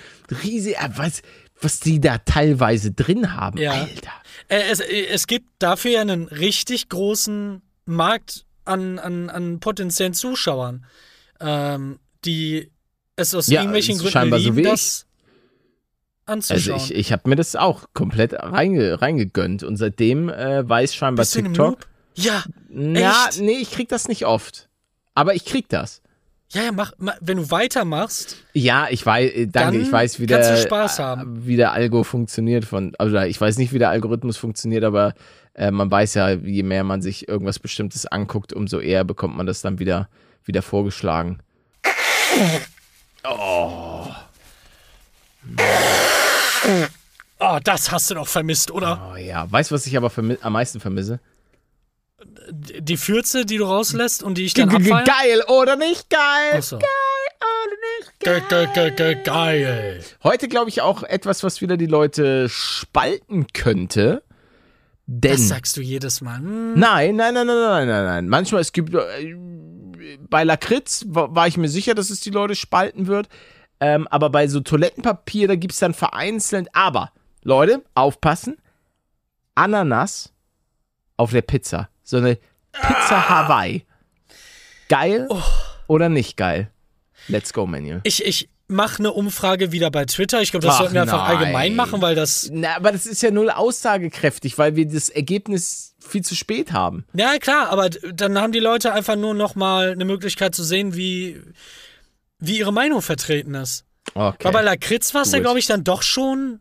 riesigen, was, was die da teilweise drin haben. Ja. Alter. Äh, es, äh, es gibt dafür ja einen richtig großen Markt an, an, an potenziellen Zuschauern, ähm, die es aus Ja, irgendwelchen Gründen so lieben, ich. das Also anzuschauen. ich, ich habe mir das auch komplett reinge, reingegönnt und seitdem äh, weiß scheinbar Bist TikTok. Ja, Ja, Echt? nee, ich krieg das nicht oft. Aber ich krieg das. ja, ja, mach, ma- wenn du weitermachst, Ja, ich weiß, äh, danke, ich weiß, wie der, äh, haben. wie der Algo funktioniert von, also ich weiß nicht, wie der Algorithmus funktioniert, aber äh, man weiß ja, je mehr man sich irgendwas Bestimmtes anguckt, umso eher bekommt man das dann wieder, wieder vorgeschlagen. oh, das hast du doch vermisst, oder? Oh ja, weißt du, was ich aber am meisten vermisse? Die Fürze, die du rauslässt und die ich dann abfeiere? Geil oder nicht geil? Achso. Oder nicht geil? Ge ge ge ge geil. Heute glaube ich auch etwas, was wieder die Leute spalten könnte. Denn Das sagst du jedes Mal. Hm, Nein, nein, nein, nein, nein, nein, nein. Manchmal, es gibt, äh, bei Lakritz war, war ich mir sicher, dass es die Leute spalten wird. Ähm, aber bei so Toilettenpapier, da gibt es dann vereinzelt. Aber, Leute, aufpassen. Ananas auf der Pizza. So eine Pizza Hawaii. Geil oder nicht geil? Let's go, Manuel. Ich, ich mache eine Umfrage wieder bei Twitter. Ich glaube, das Ach, sollten wir einfach nein. allgemein machen, weil das. Na, aber das ist ja null aussagekräftig, weil wir das Ergebnis viel zu spät haben. Ja, klar, aber dann haben die Leute einfach nur noch mal eine Möglichkeit zu sehen, wie, wie ihre Meinung vertreten ist. Okay. Weil bei Lakritz war es ja, glaube ich, dann doch schon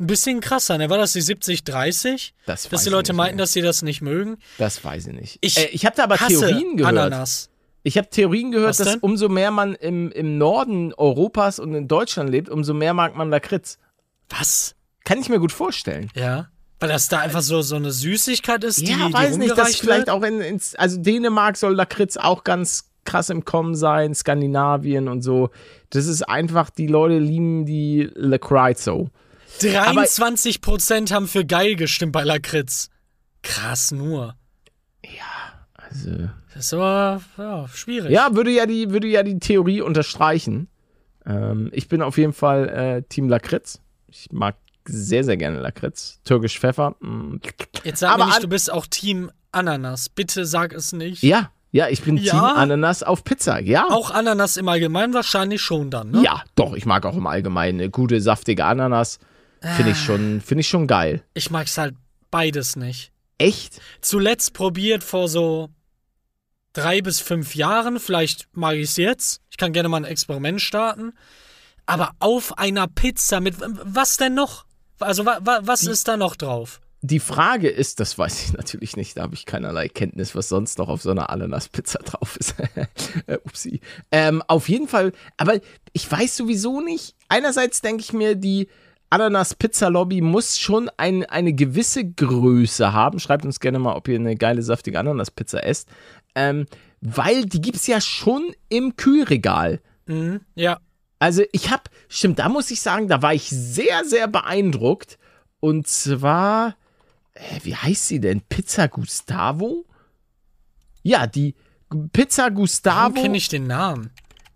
ein bisschen krasser. Ne? War das die 70-30? Das Dass die Leute meinten, mehr. dass sie das nicht mögen. Das weiß ich nicht. Ich äh, ich habe da aber Theorien gehört. Ananas. Ich habe Theorien gehört, Was dass denn? umso mehr man im, im Norden Europas und in Deutschland lebt, umso mehr mag man Lakritz. Was? Kann ich mir gut vorstellen. Ja. Weil das da einfach so, so eine Süßigkeit ist, die, ja, die weiß nicht, dass vielleicht auch in, ins, also Dänemark soll Lakritz auch ganz krass im Kommen sein, Skandinavien und so. Das ist einfach, die Leute lieben die Lakritz so. 23% haben für geil gestimmt bei Lakritz. Krass nur. Also, Das ist aber ja, schwierig. ja, würde ja die, würde ja die Theorie unterstreichen. Ähm, ich bin auf jeden Fall äh, Team Lakritz. Ich mag sehr, sehr gerne Lakritz. Türkisch Pfeffer. mm. Jetzt sag Aber nicht, du bist auch Team Ananas. Bitte sag es nicht. Ja, ja, ich bin Ja? Team Ananas auf Pizza. Ja. Auch Ananas im Allgemeinen wahrscheinlich schon dann, ne? Ja, doch, ich mag auch im Allgemeinen eine gute, saftige Ananas. Finde Ah. ich, schon, finde ich schon geil. Ich mag's halt beides nicht. Echt? Zuletzt probiert vor so drei bis fünf Jahren. Vielleicht mag ich's jetzt. Ich kann gerne mal ein Experiment starten. Aber auf einer Pizza mit was denn noch? Also wa, wa, was ist da noch drauf? Die Frage ist, das weiß ich natürlich nicht, da habe ich keinerlei Kenntnis, was sonst noch auf so einer Ananas-Pizza drauf ist. [laughs] Äh, Upsi. Ähm, auf jeden Fall, aber ich weiß sowieso nicht. Einerseits denke ich mir, die Ananas-Pizza-Lobby muss schon ein, eine gewisse Größe haben. Schreibt uns gerne mal, ob ihr eine geile, saftige Ananas-Pizza esst. Ähm, weil die gibt es ja schon im Kühlregal. Mhm, ja. Also ich habe, stimmt, da muss ich sagen, da war ich sehr, sehr beeindruckt. Und zwar, äh, wie heißt sie denn? Pizza Gustavo? Ja, die Pizza Warum Gustavo, kenne ich den Namen?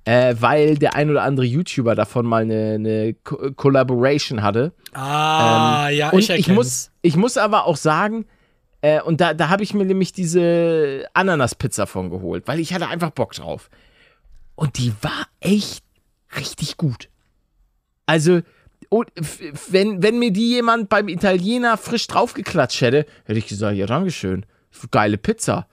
äh, weil der ein oder andere YouTuber davon mal eine, eine Co Collaboration hatte. Ah, ja, Ähm, Und ich ich, erkenne muss, ich muss aber auch sagen, äh, und da, da habe ich mir nämlich diese Ananas-Pizza von geholt, weil ich hatte einfach Bock drauf. Und die war echt richtig gut. Also, wenn, wenn mir die jemand beim Italiener frisch draufgeklatscht hätte, hätte ich gesagt, ja, Dankeschön. Geile Pizza.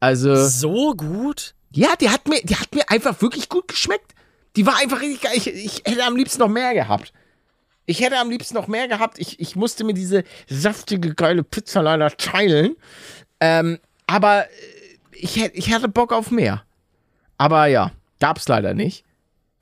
Also, So gut? ja, die hat mir, die hat mir einfach wirklich gut geschmeckt. Die war einfach richtig geil. Ich, ich hätte am liebsten noch mehr gehabt. Ich hätte am liebsten noch mehr gehabt. Ich, ich musste mir diese saftige, geile Pizza leider teilen. Ähm, aber äh, ich, ich hatte Bock auf mehr. Aber ja, gab's leider nicht.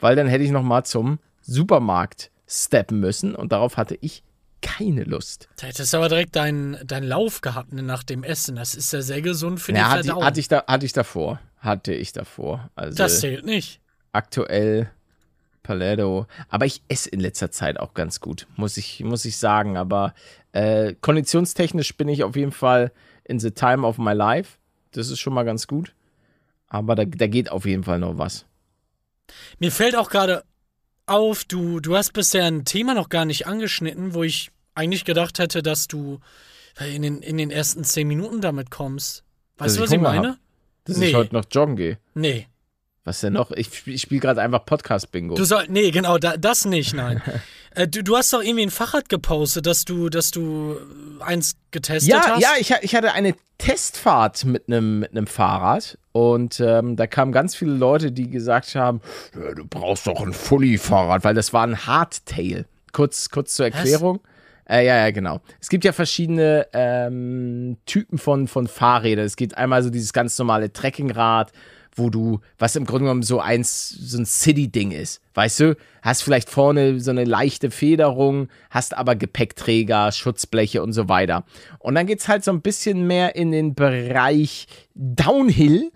Weil dann hätte ich noch mal zum Supermarkt steppen müssen. Und darauf hatte ich keine Lust. Da hättest du aber direkt deinen dein Lauf gehabt ne, nach dem Essen. Das ist ja sehr gesund für die Ja, hatte, Verdauung. hatte, ich da, hatte ich davor. Hatte ich davor. Also, das zählt nicht. aktuell Paletto. Aber ich esse in letzter Zeit auch ganz gut, muss ich, muss ich sagen. Aber äh, konditionstechnisch bin ich auf jeden Fall in the time of my life. Das ist schon mal ganz gut. Aber da, da geht auf jeden Fall noch was. Mir fällt auch gerade auf, du, du hast bisher ein Thema noch gar nicht angeschnitten, wo ich eigentlich gedacht hätte, dass du in den, in den ersten zehn Minuten damit kommst. Weißt Dass du, was ich ich meine? hab. Dass Nee. ich heute noch joggen gehe. Nee. Was denn noch? Ich, spiel- ich spiele gerade einfach Podcast-Bingo. Du soll, nee, genau, da, das nicht, nein. [laughs] äh, du, du hast doch irgendwie ein Fahrrad gepostet, dass du, dass du eins getestet Ja, hast. ja, ich, ich hatte eine Testfahrt mit einem mit einem Fahrrad und ähm, da kamen ganz viele Leute, die gesagt haben, ja, du brauchst doch ein Fully-Fahrrad, weil das war ein Hardtail. Kurz, kurz zur Erklärung. Äh, ja, ja, genau. Es gibt ja verschiedene ähm, Typen von, von Fahrrädern. Es gibt einmal so dieses ganz normale Trekkingrad, wo du, was im Grunde genommen so eins, so ein City-Ding ist. Weißt du, hast vielleicht vorne so eine leichte Federung, hast aber Gepäckträger, Schutzbleche und so weiter. Und dann geht's halt so ein bisschen mehr in den Bereich Downhill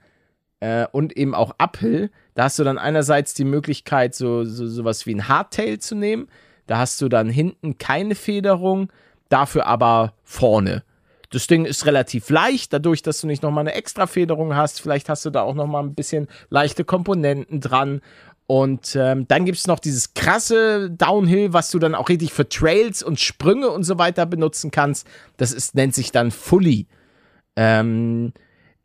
äh, und eben auch Uphill. Da hast du dann einerseits die Möglichkeit, so, so sowas wie ein Hardtail zu nehmen. Da hast du dann hinten keine Federung, dafür aber vorne. Das Ding ist relativ leicht, dadurch, dass du nicht nochmal eine extra Federung hast. Vielleicht hast du da auch nochmal ein bisschen leichte Komponenten dran. Und ähm, dann gibt es noch dieses krasse Downhill, was du dann auch richtig für Trails und Sprünge und so weiter benutzen kannst. Das ist, nennt sich dann Fully. Ähm,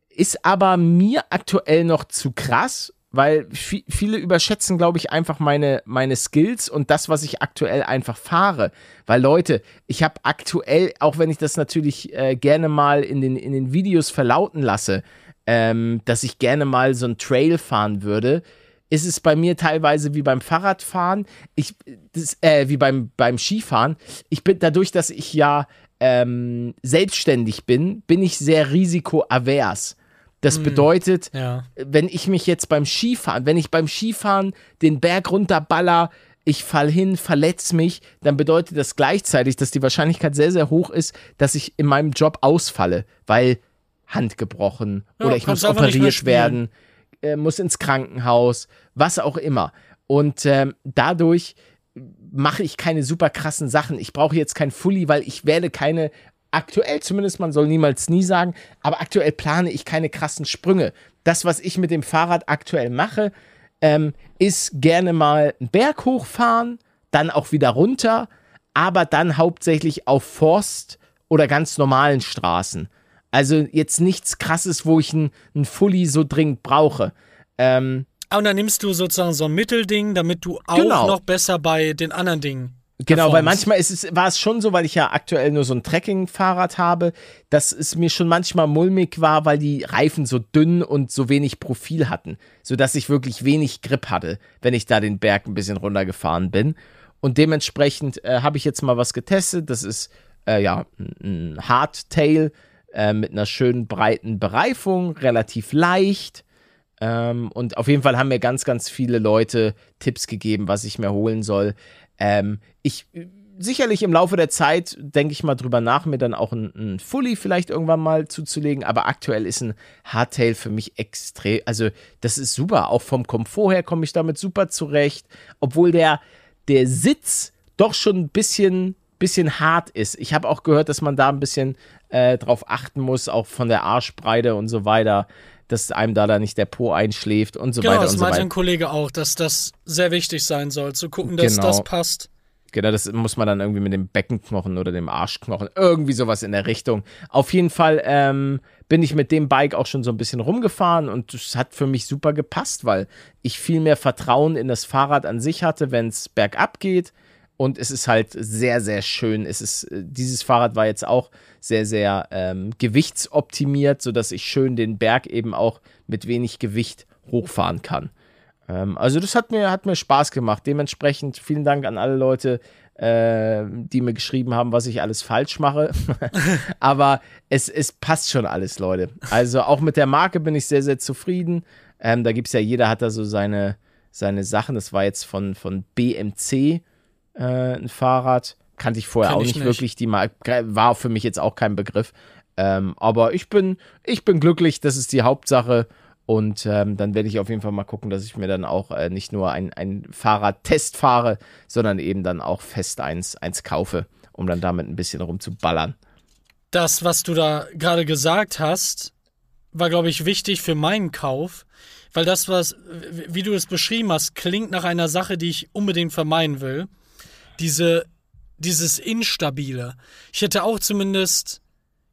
ist aber mir aktuell noch zu krass, weil vi- viele überschätzen, glaube ich, einfach meine, meine Skills und das, was ich aktuell einfach fahre. Weil Leute, ich habe aktuell, auch wenn ich das natürlich äh, gerne mal in den, in den Videos verlauten lasse, ähm, dass ich gerne mal so ein Trail fahren würde, ist es bei mir teilweise wie beim Fahrradfahren, ich, das, äh, wie beim, beim Skifahren. Ich bin dadurch, dass ich ja ähm, selbstständig bin, bin ich sehr risikoavers. Das bedeutet, Ja. wenn ich mich jetzt beim Skifahren, wenn ich beim Skifahren den Berg runterballer, ich fall hin, verletz mich, dann bedeutet das gleichzeitig, dass die Wahrscheinlichkeit sehr, sehr hoch ist, dass ich in meinem Job ausfalle, weil Hand gebrochen Ja, oder ich muss operiert werden, äh, muss ins Krankenhaus, was auch immer. Und ähm, dadurch mache ich keine super krassen Sachen. Ich brauche jetzt kein Fully, weil ich werde keine, aktuell zumindest, man soll niemals nie sagen, aber aktuell plane ich keine krassen Sprünge. Das, was ich mit dem Fahrrad aktuell mache, ähm, ist gerne mal einen Berg hochfahren, dann auch wieder runter, aber dann hauptsächlich auf Forst oder ganz normalen Straßen. Also jetzt nichts krasses, wo ich einen einen Fully so dringend brauche. Ähm, Ah, Und dann nimmst du sozusagen so ein Mittelding, damit du auch Genau. noch besser bei den anderen Dingen. Genau, weil manchmal ist es, war es schon so, weil ich ja aktuell nur so ein Trekking-Fahrrad habe, dass es mir schon manchmal mulmig war, weil die Reifen so dünn und so wenig Profil hatten, sodass ich wirklich wenig Grip hatte, wenn ich da den Berg ein bisschen runtergefahren bin. Und dementsprechend äh, habe ich jetzt mal was getestet. Das ist äh, ja ein ein Hardtail äh, mit einer schönen breiten Bereifung, relativ leicht. Ähm, und auf jeden Fall haben mir ganz, ganz viele Leute Tipps gegeben, was ich mir holen soll. Ähm, ich sicherlich im Laufe der Zeit denke ich mal drüber nach, mir dann auch ein, ein Fully vielleicht irgendwann mal zuzulegen. Aber aktuell ist ein Hardtail für mich extrem, also das ist super. Auch vom Komfort her komme ich damit super zurecht, obwohl der der Sitz doch schon ein bisschen bisschen hart ist. Ich habe auch gehört, dass man da ein bisschen äh, drauf achten muss, auch von der Arschbreite und so weiter, dass einem da, da nicht der Po einschläft und so Genau, weiter das und so meinte weiter. ein Kollege auch, dass das sehr wichtig sein soll, zu gucken, dass Genau. das passt. Genau, das muss man dann irgendwie mit dem Beckenknochen oder dem Arschknochen, irgendwie sowas in der Richtung. Auf jeden Fall ähm, bin ich mit dem Bike auch schon so ein bisschen rumgefahren und es hat für mich super gepasst, weil ich viel mehr Vertrauen in das Fahrrad an sich hatte, wenn es bergab geht. Und es ist halt sehr, sehr schön. Es ist, äh, dieses Fahrrad war jetzt auch sehr, sehr ähm, gewichtsoptimiert, sodass ich schön den Berg eben auch mit wenig Gewicht hochfahren kann. Ähm, also das hat mir, hat mir Spaß gemacht. Dementsprechend vielen Dank an alle Leute, äh, die mir geschrieben haben, was ich alles falsch mache. [laughs] Aber es, es passt schon alles, Leute. Also auch mit der Marke bin ich sehr, sehr zufrieden. Ähm, da gibt es ja, jeder hat da so seine, seine Sachen. Das war jetzt von, von BMC äh, ein Fahrrad. Kannte ich vorher Kenn auch ich nicht, nicht. wirklich. Die Marke war für mich jetzt auch kein Begriff. Ähm, aber ich bin, ich bin glücklich, das ist die Hauptsache. Und ähm, dann werde ich auf jeden Fall mal gucken, dass ich mir dann auch äh, nicht nur ein, ein Fahrradtest fahre, sondern eben dann auch fest eins, eins kaufe, um dann damit ein bisschen rumzuballern. das, was du da gerade gesagt hast, war, glaube ich, wichtig für meinen Kauf, weil das, was, wie du es beschrieben hast, klingt nach einer Sache, die ich unbedingt vermeiden will. Diese, dieses Instabile. Ich hätte auch zumindest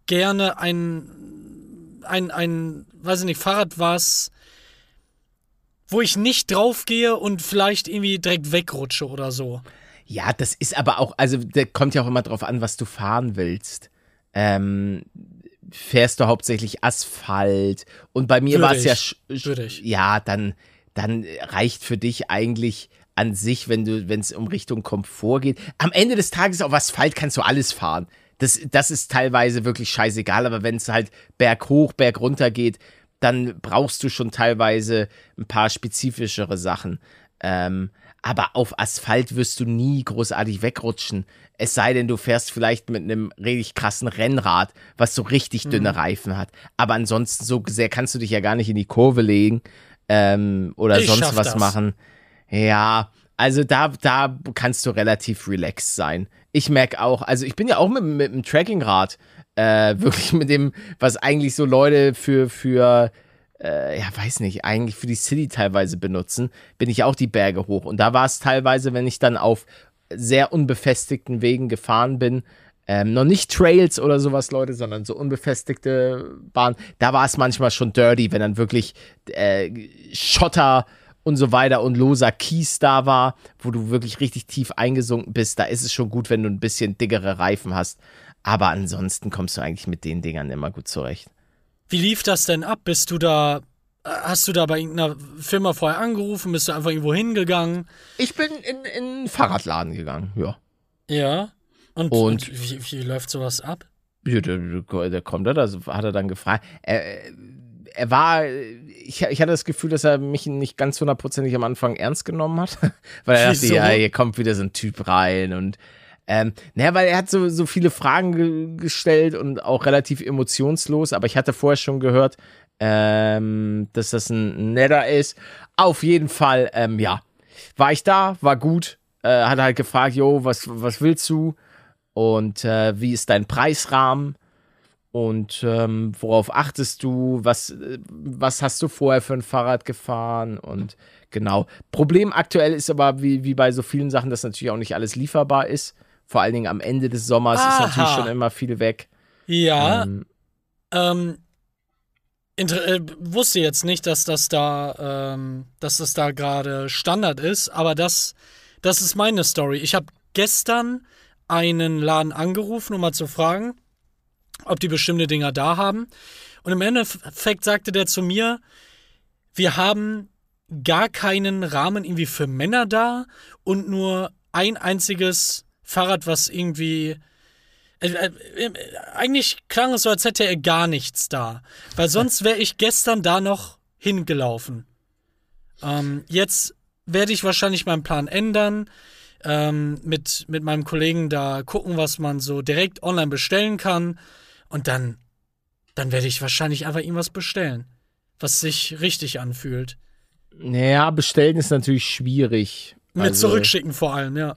gerne ein, ein, ein, weiß ich nicht, Fahrrad, was, wo ich nicht draufgehe und vielleicht irgendwie direkt wegrutsche oder so. Ja, das ist aber auch, also der kommt ja auch immer drauf an, was du fahren willst. Ähm, fährst du hauptsächlich Asphalt und bei mir war es ja, ja, dann, dann reicht für dich eigentlich an sich, wenn du, wenn es um Richtung Komfort geht. Am Ende des Tages auf Asphalt kannst du alles fahren. Das, das ist teilweise wirklich scheißegal, aber wenn es halt berghoch, bergunter geht, dann brauchst du schon teilweise ein paar spezifischere Sachen. Ähm, aber auf Asphalt wirst du nie großartig wegrutschen. Es sei denn, du fährst vielleicht mit einem richtig krassen Rennrad, was so richtig dünne mhm. Reifen hat. Aber ansonsten, so sehr kannst du dich ja gar nicht in die Kurve legen ähm, oder ich sonst was das. machen. Ja, also da, da kannst du relativ relaxed sein. Ich merke auch, also ich bin ja auch mit, mit dem Trackingrad, äh, [laughs] wirklich mit dem, was eigentlich so Leute für, für äh, ja, weiß nicht, eigentlich für die City teilweise benutzen, bin ich auch die Berge hoch. Und da war es teilweise, wenn ich dann auf sehr unbefestigten Wegen gefahren bin, ähm, noch nicht Trails oder sowas, Leute, sondern so unbefestigte Bahnen. Da war es manchmal schon dirty, wenn dann wirklich äh, Schotter und so weiter und loser Kies da war, wo du wirklich richtig tief eingesunken bist. Da ist es schon gut, wenn du ein bisschen dickere Reifen hast. Aber ansonsten kommst du eigentlich mit den Dingern immer gut zurecht. Wie lief das denn ab? Bist du da, hast du da bei irgendeiner Firma vorher angerufen? Bist du einfach irgendwo hingegangen? Ich bin in, in einen Fahrradladen gegangen, ja. Ja. Und, und, und wie, wie, läuft sowas ab? Ja, der, der kommt da, also hat er dann gefragt. Er, er war, ich, ich hatte das Gefühl, dass er mich nicht ganz hundertprozentig am Anfang ernst genommen hat, [laughs] weil er dachte, ja, hier kommt wieder so ein Typ rein und ähm, naja, weil er hat so, so viele Fragen ge gestellt und auch relativ emotionslos, aber ich hatte vorher schon gehört, ähm, dass das ein netter ist. Auf jeden Fall, ähm, ja, war ich da, war gut, äh, hat halt gefragt, jo, was, was willst du? Und äh, wie ist dein Preisrahmen? Und ähm, worauf achtest du? Was, was hast du vorher für ein Fahrrad gefahren? Und genau. Problem aktuell ist aber, wie, wie bei so vielen Sachen, dass natürlich auch nicht alles lieferbar ist. Vor allen Dingen am Ende des Sommers Aha. ist natürlich schon immer viel weg. Ja. Ähm, ähm äh, wusste jetzt nicht, dass das da, ähm, dass das da gerade Standard ist, aber das, das ist meine Story. Ich habe gestern einen Laden angerufen, um mal zu fragen, ob die bestimmte Dinger da haben. Und im Endeffekt sagte der zu mir, wir haben gar keinen Rahmen irgendwie für Männer da und nur ein einziges Fahrrad, was irgendwie. Äh, äh, eigentlich klang es so, als hätte er gar nichts da. Weil sonst wäre ich gestern da noch hingelaufen. Ähm, jetzt werde ich wahrscheinlich meinen Plan ändern. Ähm, mit, mit meinem Kollegen da gucken, was man so direkt online bestellen kann. Und dann, dann werde ich wahrscheinlich einfach irgendwas bestellen, was sich richtig anfühlt. Naja, bestellen ist natürlich schwierig. Mit also, zurückschicken vor allem, ja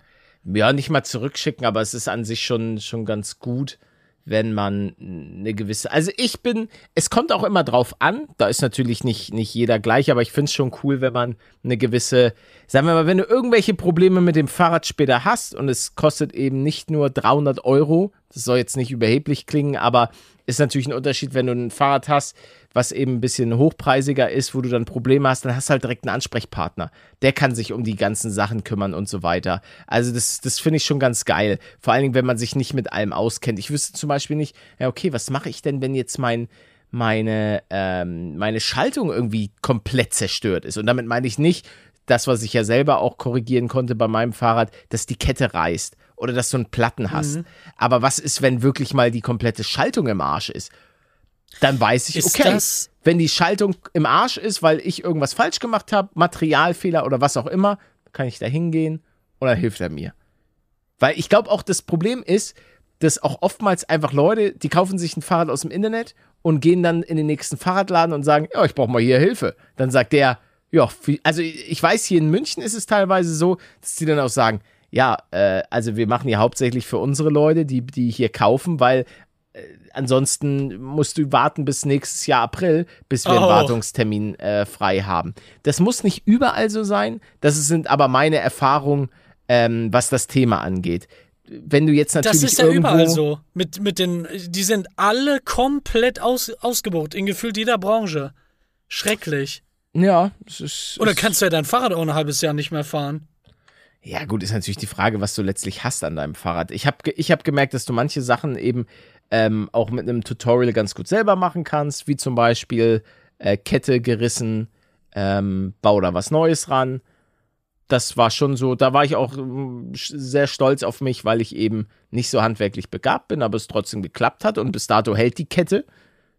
ja, nicht mal zurückschicken, aber es ist an sich schon, schon ganz gut, wenn man eine gewisse. Also ich bin, es kommt auch immer drauf an, da ist natürlich nicht, nicht jeder gleich, aber ich finde es schon cool, wenn man eine gewisse, sagen wir mal, wenn du irgendwelche Probleme mit dem Fahrrad später hast und es kostet eben nicht nur 300 Euro, das soll jetzt nicht überheblich klingen, aber ist natürlich ein Unterschied, wenn du ein Fahrrad hast, was eben ein bisschen hochpreisiger ist, wo du dann Probleme hast, dann hast du halt direkt einen Ansprechpartner. Der kann sich um die ganzen Sachen kümmern und so weiter. Also das, das finde ich schon ganz geil. Vor allen Dingen, wenn man sich nicht mit allem auskennt. Ich wüsste zum Beispiel nicht, ja, okay, was mache ich denn, wenn jetzt mein, meine, ähm, meine Schaltung irgendwie komplett zerstört ist? Und damit meine ich nicht, das, was ich ja selber auch korrigieren konnte bei meinem Fahrrad, dass die Kette reißt oder dass du einen Platten hast. Mhm. Aber was ist, wenn wirklich mal die komplette Schaltung im Arsch ist? Dann weiß ich, ist okay, wenn die Schaltung im Arsch ist, weil ich irgendwas falsch gemacht habe, Materialfehler oder was auch immer, kann ich da hingehen oder hilft er mir. Weil ich glaube auch, das Problem ist, dass auch oftmals einfach Leute, die kaufen sich ein Fahrrad aus dem Internet und gehen dann in den nächsten Fahrradladen und sagen, ja, ich brauche mal hier Hilfe. Dann sagt der, ja, also ich weiß, hier in München ist es teilweise so, dass die dann auch sagen, ja, äh, also wir machen ja hauptsächlich für unsere Leute, die, die hier kaufen, weil ansonsten musst du warten bis nächstes Jahr April, bis wir einen Oh. Wartungstermin äh, frei haben. Das muss nicht überall so sein. Das sind aber meine Erfahrungen, ähm, was das Thema angeht. Wenn du jetzt natürlich Das ist ja irgendwo überall so. Mit, mit den, die sind alle komplett aus, ausgebucht, in gefühlt jeder Branche. Schrecklich. ja, es ist, Oder kannst du ja dein Fahrrad auch ein halbes Jahr nicht mehr fahren. Ja, gut, ist natürlich die Frage, was du letztlich hast an deinem Fahrrad. Ich habe ich hab gemerkt, dass du manche Sachen eben ähm, auch mit einem Tutorial ganz gut selber machen kannst, wie zum Beispiel äh, Kette gerissen, ähm, bau da was Neues ran. Das war schon so, da war ich auch sch- sehr stolz auf mich, weil ich eben nicht so handwerklich begabt bin, aber es trotzdem geklappt hat und bis dato hält die Kette.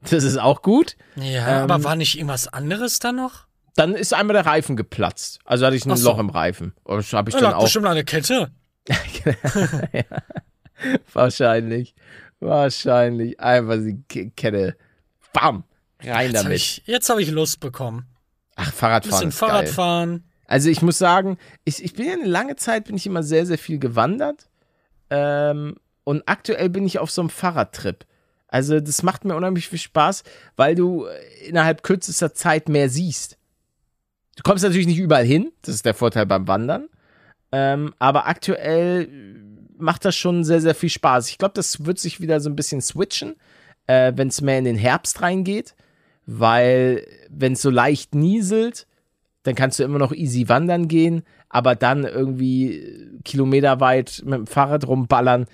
Das ist auch gut. Ja, Ähm, aber war nicht irgendwas anderes da noch? Dann ist einmal der Reifen geplatzt. Also hatte ich ein so. Loch im Reifen. Das habe ich Da dann auch bestimmt eine Kette. [laughs] Wahrscheinlich. Wahrscheinlich. Einfach die Kette. Bam. Rein Jetzt habe damit. ich, jetzt hab ich Lust bekommen. Ach, Ein Fahrradfahren bisschen ist geil. Fahrradfahren. Also ich muss sagen, ich, ich bin ja eine lange Zeit, bin ich immer sehr, sehr viel gewandert. Ähm, und aktuell bin ich auf so einem Fahrradtrip. Also das macht mir unheimlich viel Spaß, weil du äh, innerhalb kürzester Zeit mehr siehst. Du kommst natürlich nicht überall hin, das ist der Vorteil beim Wandern. Ähm, aber aktuell macht das schon sehr, sehr viel Spaß. Ich glaube, das wird sich wieder so ein bisschen switchen, äh, wenn es mehr in den Herbst reingeht, weil wenn es so leicht nieselt, dann kannst du immer noch easy wandern gehen, aber dann irgendwie kilometerweit mit dem Fahrrad rumballern,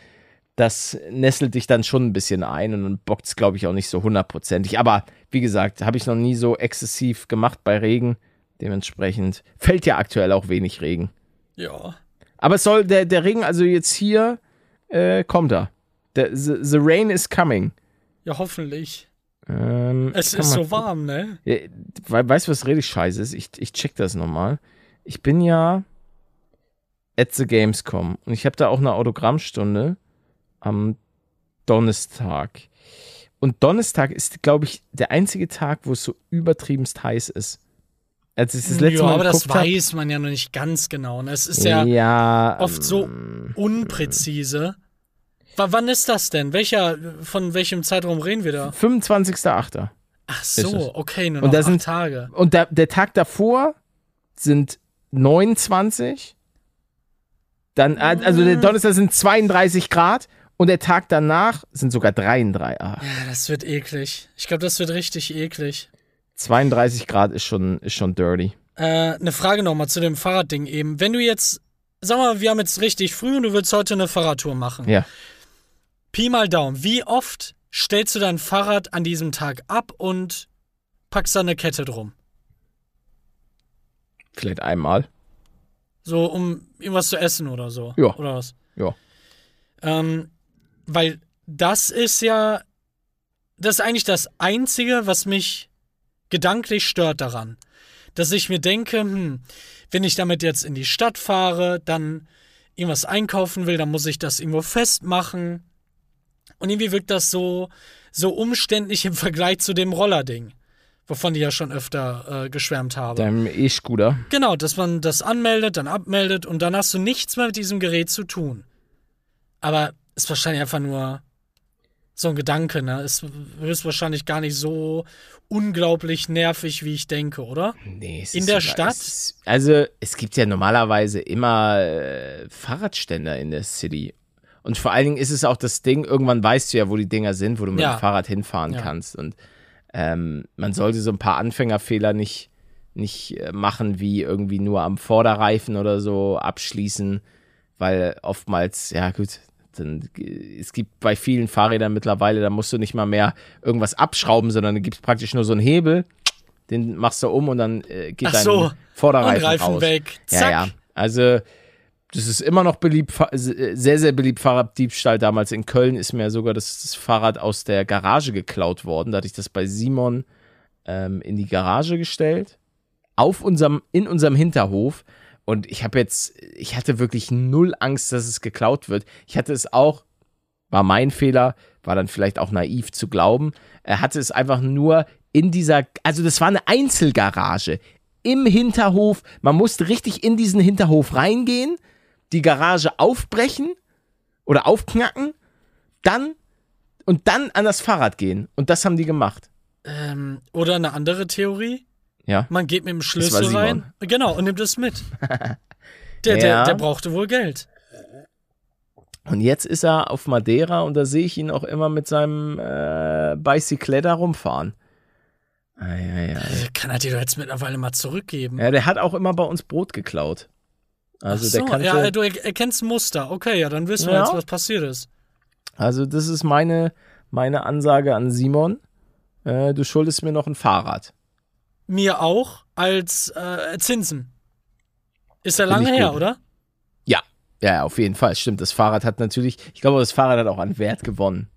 das nesselt dich dann schon ein bisschen ein und dann bockt es, glaube ich, auch nicht so hundertprozentig. Aber wie gesagt, habe ich noch nie so exzessiv gemacht bei Regen. Dementsprechend fällt ja aktuell auch wenig Regen. Ja. Aber es soll, der, der Regen, also jetzt hier, äh, kommt er. The, the rain is coming. Ja, hoffentlich. Ähm, Es ist so warm, ne? Ja, we weißt du, was richtig scheiße ist? Ich, ich check das nochmal. Ich bin ja at the Gamescom und ich habe da auch eine Autogrammstunde am Donnerstag. Und Donnerstag ist, glaube ich, der einzige Tag, wo es so übertriebenst heiß ist. Als ich das letzte ja, Mal aber das weiß man ja noch nicht ganz genau. ne? Es ist ja, ja oft so ähm, unpräzise. W wann ist das denn? Welcher, von welchem Zeitraum reden wir da? 25.8. Ach so, okay, nur Und noch da acht sind- Tage. Und der, der Tag davor sind 29. Dann, also der Donnerstag sind 32 Grad und der Tag danach sind sogar 33. Ah, Ja, das wird eklig. Ich glaube, das wird richtig eklig. 32 Grad ist schon, ist schon dirty. Äh, eine Frage nochmal zu dem Fahrradding eben. Wenn du jetzt, sag mal, wir haben jetzt richtig früh und du willst heute eine Fahrradtour machen. Ja. Pi mal Daumen, wie oft stellst du dein Fahrrad an diesem Tag ab und packst da eine Kette drum? Vielleicht einmal. So, um irgendwas zu essen oder so. Ja. Oder was? Ja. Ähm, weil das ist ja, das ist eigentlich das Einzige, was mich gedanklich stört daran. Dass ich mir denke, hm, wenn ich damit jetzt in die Stadt fahre, dann irgendwas einkaufen will, dann muss ich das irgendwo festmachen. Und irgendwie wirkt das so, so umständlich im Vergleich zu dem Rollerding, wovon ich ja schon öfter äh, geschwärmt habe. Deinem E-Scooter. Genau, dass man das anmeldet, dann abmeldet und dann hast du nichts mehr mit diesem Gerät zu tun. Aber ist wahrscheinlich einfach nur so ein Gedanke, ne? Ist höchstwahrscheinlich gar nicht so unglaublich nervig, wie ich denke, oder? Nee, es In ist der sogar- Stadt? Es also, es gibt ja normalerweise immer äh, Fahrradständer in der City. Und vor allen Dingen ist es auch das Ding, irgendwann weißt du ja, wo die Dinger sind, wo du mit Ja. dem Fahrrad hinfahren Ja. kannst. Und ähm, man sollte so ein paar Anfängerfehler nicht, nicht äh, machen, wie irgendwie nur am Vorderreifen oder so abschließen, weil oftmals, ja gut, dann, äh, es gibt bei vielen Fahrrädern mittlerweile, da musst du nicht mal mehr irgendwas abschrauben, sondern da gibt es praktisch nur so einen Hebel, den machst du um und dann äh, geht Ach dein so, Vorderreifen raus. weg. Ja, Zack. ja. Also, das ist immer noch beliebt, Fa- sehr, sehr beliebt Fahrraddiebstahl. Damals in Köln ist mir sogar das, das Fahrrad aus der Garage geklaut worden. Da hatte ich das bei Simon ähm, in die Garage gestellt. Auf unserem, in unserem Hinterhof. Und ich habe jetzt, ich hatte wirklich null Angst, dass es geklaut wird. Ich hatte es auch, war mein Fehler, war dann vielleicht auch naiv zu glauben. Er hatte es einfach nur in dieser, also das war eine Einzelgarage im Hinterhof. Man musste richtig in diesen Hinterhof reingehen, die Garage aufbrechen oder aufknacken, dann und dann an das Fahrrad gehen. Und das haben die gemacht. Ähm, oder eine andere Theorie. Ja. Man geht mit dem Schlüssel rein. Genau, und nimmt es mit. [laughs] Der, Ja. der, der brauchte wohl Geld. Und jetzt ist er auf Madeira und da sehe ich ihn auch immer mit seinem äh, Bicycletta rumfahren. Eieiei. Also kann er dir doch jetzt mittlerweile mal zurückgeben. Ja, der hat auch immer bei uns Brot geklaut. Also Ach so, der kannte, ja, du er- erkennst Muster. Okay, ja, dann wissen wir Ja. jetzt, was passiert ist. also das ist meine, meine Ansage an Simon. Äh, du schuldest mir noch ein Fahrrad. Mir auch als äh, Zinsen. Ist ja lange her, gut. oder? Ja, ja, auf jeden Fall. Stimmt, das Fahrrad hat natürlich, ich glaube, das Fahrrad hat auch an Wert gewonnen.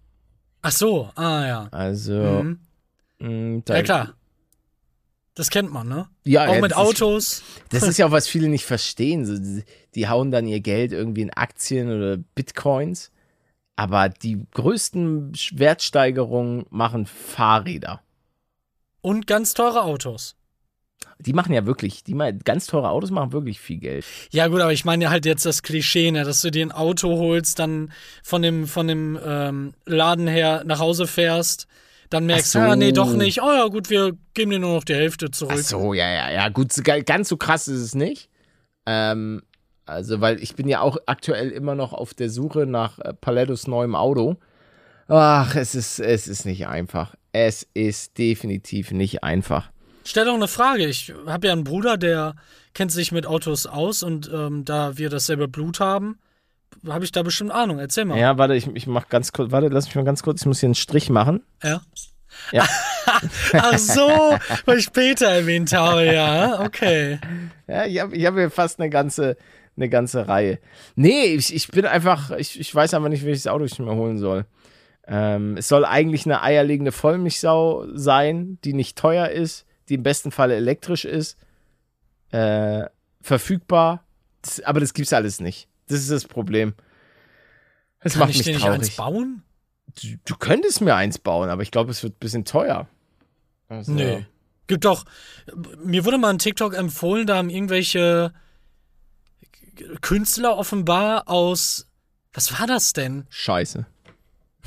Ach so, ah ja. Also, Mhm. mh, da- Ja klar. Das kennt man, ne? Ja, auch ja, mit das ist- Autos. Das [laughs] ist ja auch, was viele nicht verstehen. So, die- die hauen dann ihr Geld irgendwie in Aktien oder Bitcoins. Aber die größten Wertsteigerungen machen Fahrräder. Und ganz teure Autos. Die machen ja wirklich, die mal ganz teure Autos machen wirklich viel Geld. Ja gut, aber ich meine halt jetzt das Klischee, ne, dass du dir ein Auto holst, dann von dem, von dem ähm, Laden her nach Hause fährst, dann merkst du, so. ah, nee, doch nicht. Oh ja, gut, wir geben dir nur noch die Hälfte zurück. Ach so, ja, ja, ja. Gut, ganz so krass ist es nicht. Ähm, also, weil ich bin ja auch aktuell immer noch auf der Suche nach äh, Palettos neuem Auto. Ach, es ist, es ist nicht einfach. Es ist definitiv nicht einfach. Stell doch eine Frage. Ich habe ja einen Bruder, der kennt sich mit Autos aus und ähm, da wir dasselbe Blut haben, habe ich da bestimmt Ahnung. Erzähl mal. Ja, warte, ich, ich mach ganz kurz, warte, lass mich mal ganz kurz, ich muss hier einen Strich machen. Ja. Ja. [laughs] Ach so, weil ich Peter erwähnt habe, ja. Okay. Ja, ich habe ich hab hier fast eine ganze, eine ganze Reihe. Nee, ich, ich bin einfach, ich, ich weiß einfach nicht, welches Auto ich mir holen soll. Ähm, es soll eigentlich eine eierlegende Vollmilchsau sein, die nicht teuer ist, die im besten Falle elektrisch ist, äh, verfügbar, das, aber das gibt's alles nicht. Das ist das Problem. Das Kann macht ich mich dir nicht traurig. eins bauen? Du, du könntest mir eins bauen, aber ich glaube, es wird ein bisschen teuer. Also, Nee. Gibt doch. Mir wurde mal ein TikTok empfohlen, da haben irgendwelche Künstler offenbar aus. Was war das denn? Scheiße.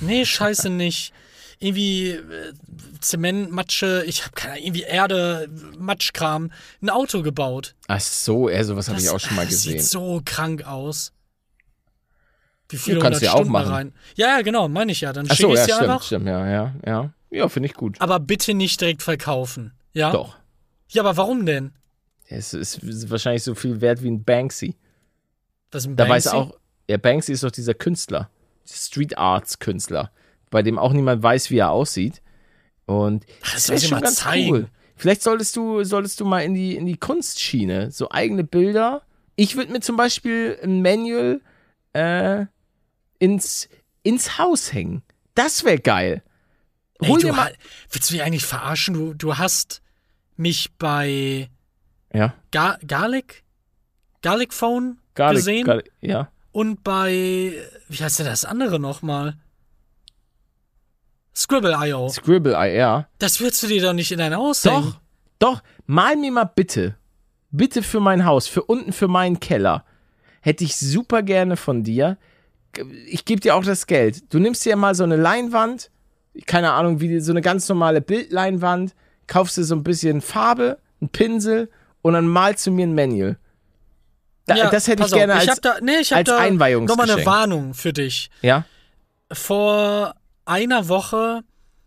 Nee, scheiße nicht. Irgendwie äh, Zement, Matsche, ich habe keine Ahnung, irgendwie Erde, Matschkram, ein Auto gebaut. Ach so, eher sowas habe ich Das- auch schon mal das gesehen. Sieht so krank aus. Wie viele kannst du ja auch da machen. rein? Ja, ja, genau, meine ich ja. Dann schicke so, ich ja, stimmt, einfach. stimmt, ja, ja, ja. Ja, finde ich gut. Aber bitte nicht direkt verkaufen. Ja? Doch. Ja, aber warum denn? Es ist, wahrscheinlich so viel wert wie ein Banksy. Das ist ein Da Banksy? weiß auch, ja, Banksy ist doch dieser Künstler, Street Arts Künstler, bei dem auch niemand weiß, wie er aussieht. Und das soll ist schon mal ganz zeigen. cool. Vielleicht solltest du, solltest du mal in die, in die Kunstschiene, so eigene Bilder. Ich würde mir zum Beispiel ein Manual äh, ins, ins Haus hängen. Das wäre geil. Ey, Hol du dir mal. willst du mich eigentlich verarschen? Du, du hast mich bei Ja, Gar Garlic? Garlic Phone gar nicht. gesehen? Gar nicht. Ja. Und bei, wie heißt denn das andere nochmal? Scribble.io. Scribble, ja. Das würdest du dir doch nicht in dein Haus. Doch, doch, mal mir mal bitte, bitte für mein Haus, für unten für meinen Keller, hätte ich super gerne von dir. Ich gebe dir auch das Geld. Du nimmst dir mal so eine Leinwand, keine Ahnung, wie die- so eine ganz normale Bildleinwand, kaufst dir so ein bisschen Farbe, einen Pinsel und dann malst du mir ein Manual. Da, Ja, das hätte ich auf, gerne ich als, hab da, nee, ich als da Einweihungsgeschenk. Nochmal eine Warnung für dich. ja? Vor einer Woche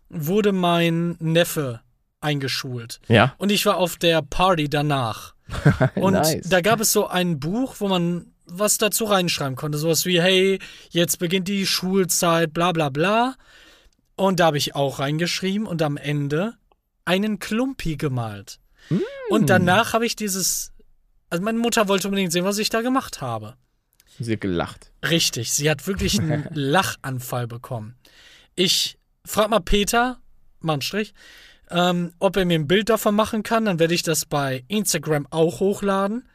wurde mein Neffe eingeschult. Ja. Und ich war auf der Party danach. [laughs] Und Nice. da gab es so ein Buch, wo man was dazu reinschreiben konnte. Sowas wie, hey, jetzt beginnt die Schulzeit, bla bla bla. Und da habe ich auch reingeschrieben und am Ende einen Klumpi gemalt. Mm. Und danach habe ich dieses. Also meine Mutter wollte unbedingt sehen, was ich da gemacht habe. Sie hat gelacht. Richtig, sie hat wirklich einen [laughs] Lachanfall bekommen. Ich frag mal Peter, mal einen Strich, ähm, ob er mir ein Bild davon machen kann. Dann werde ich das bei Instagram auch hochladen.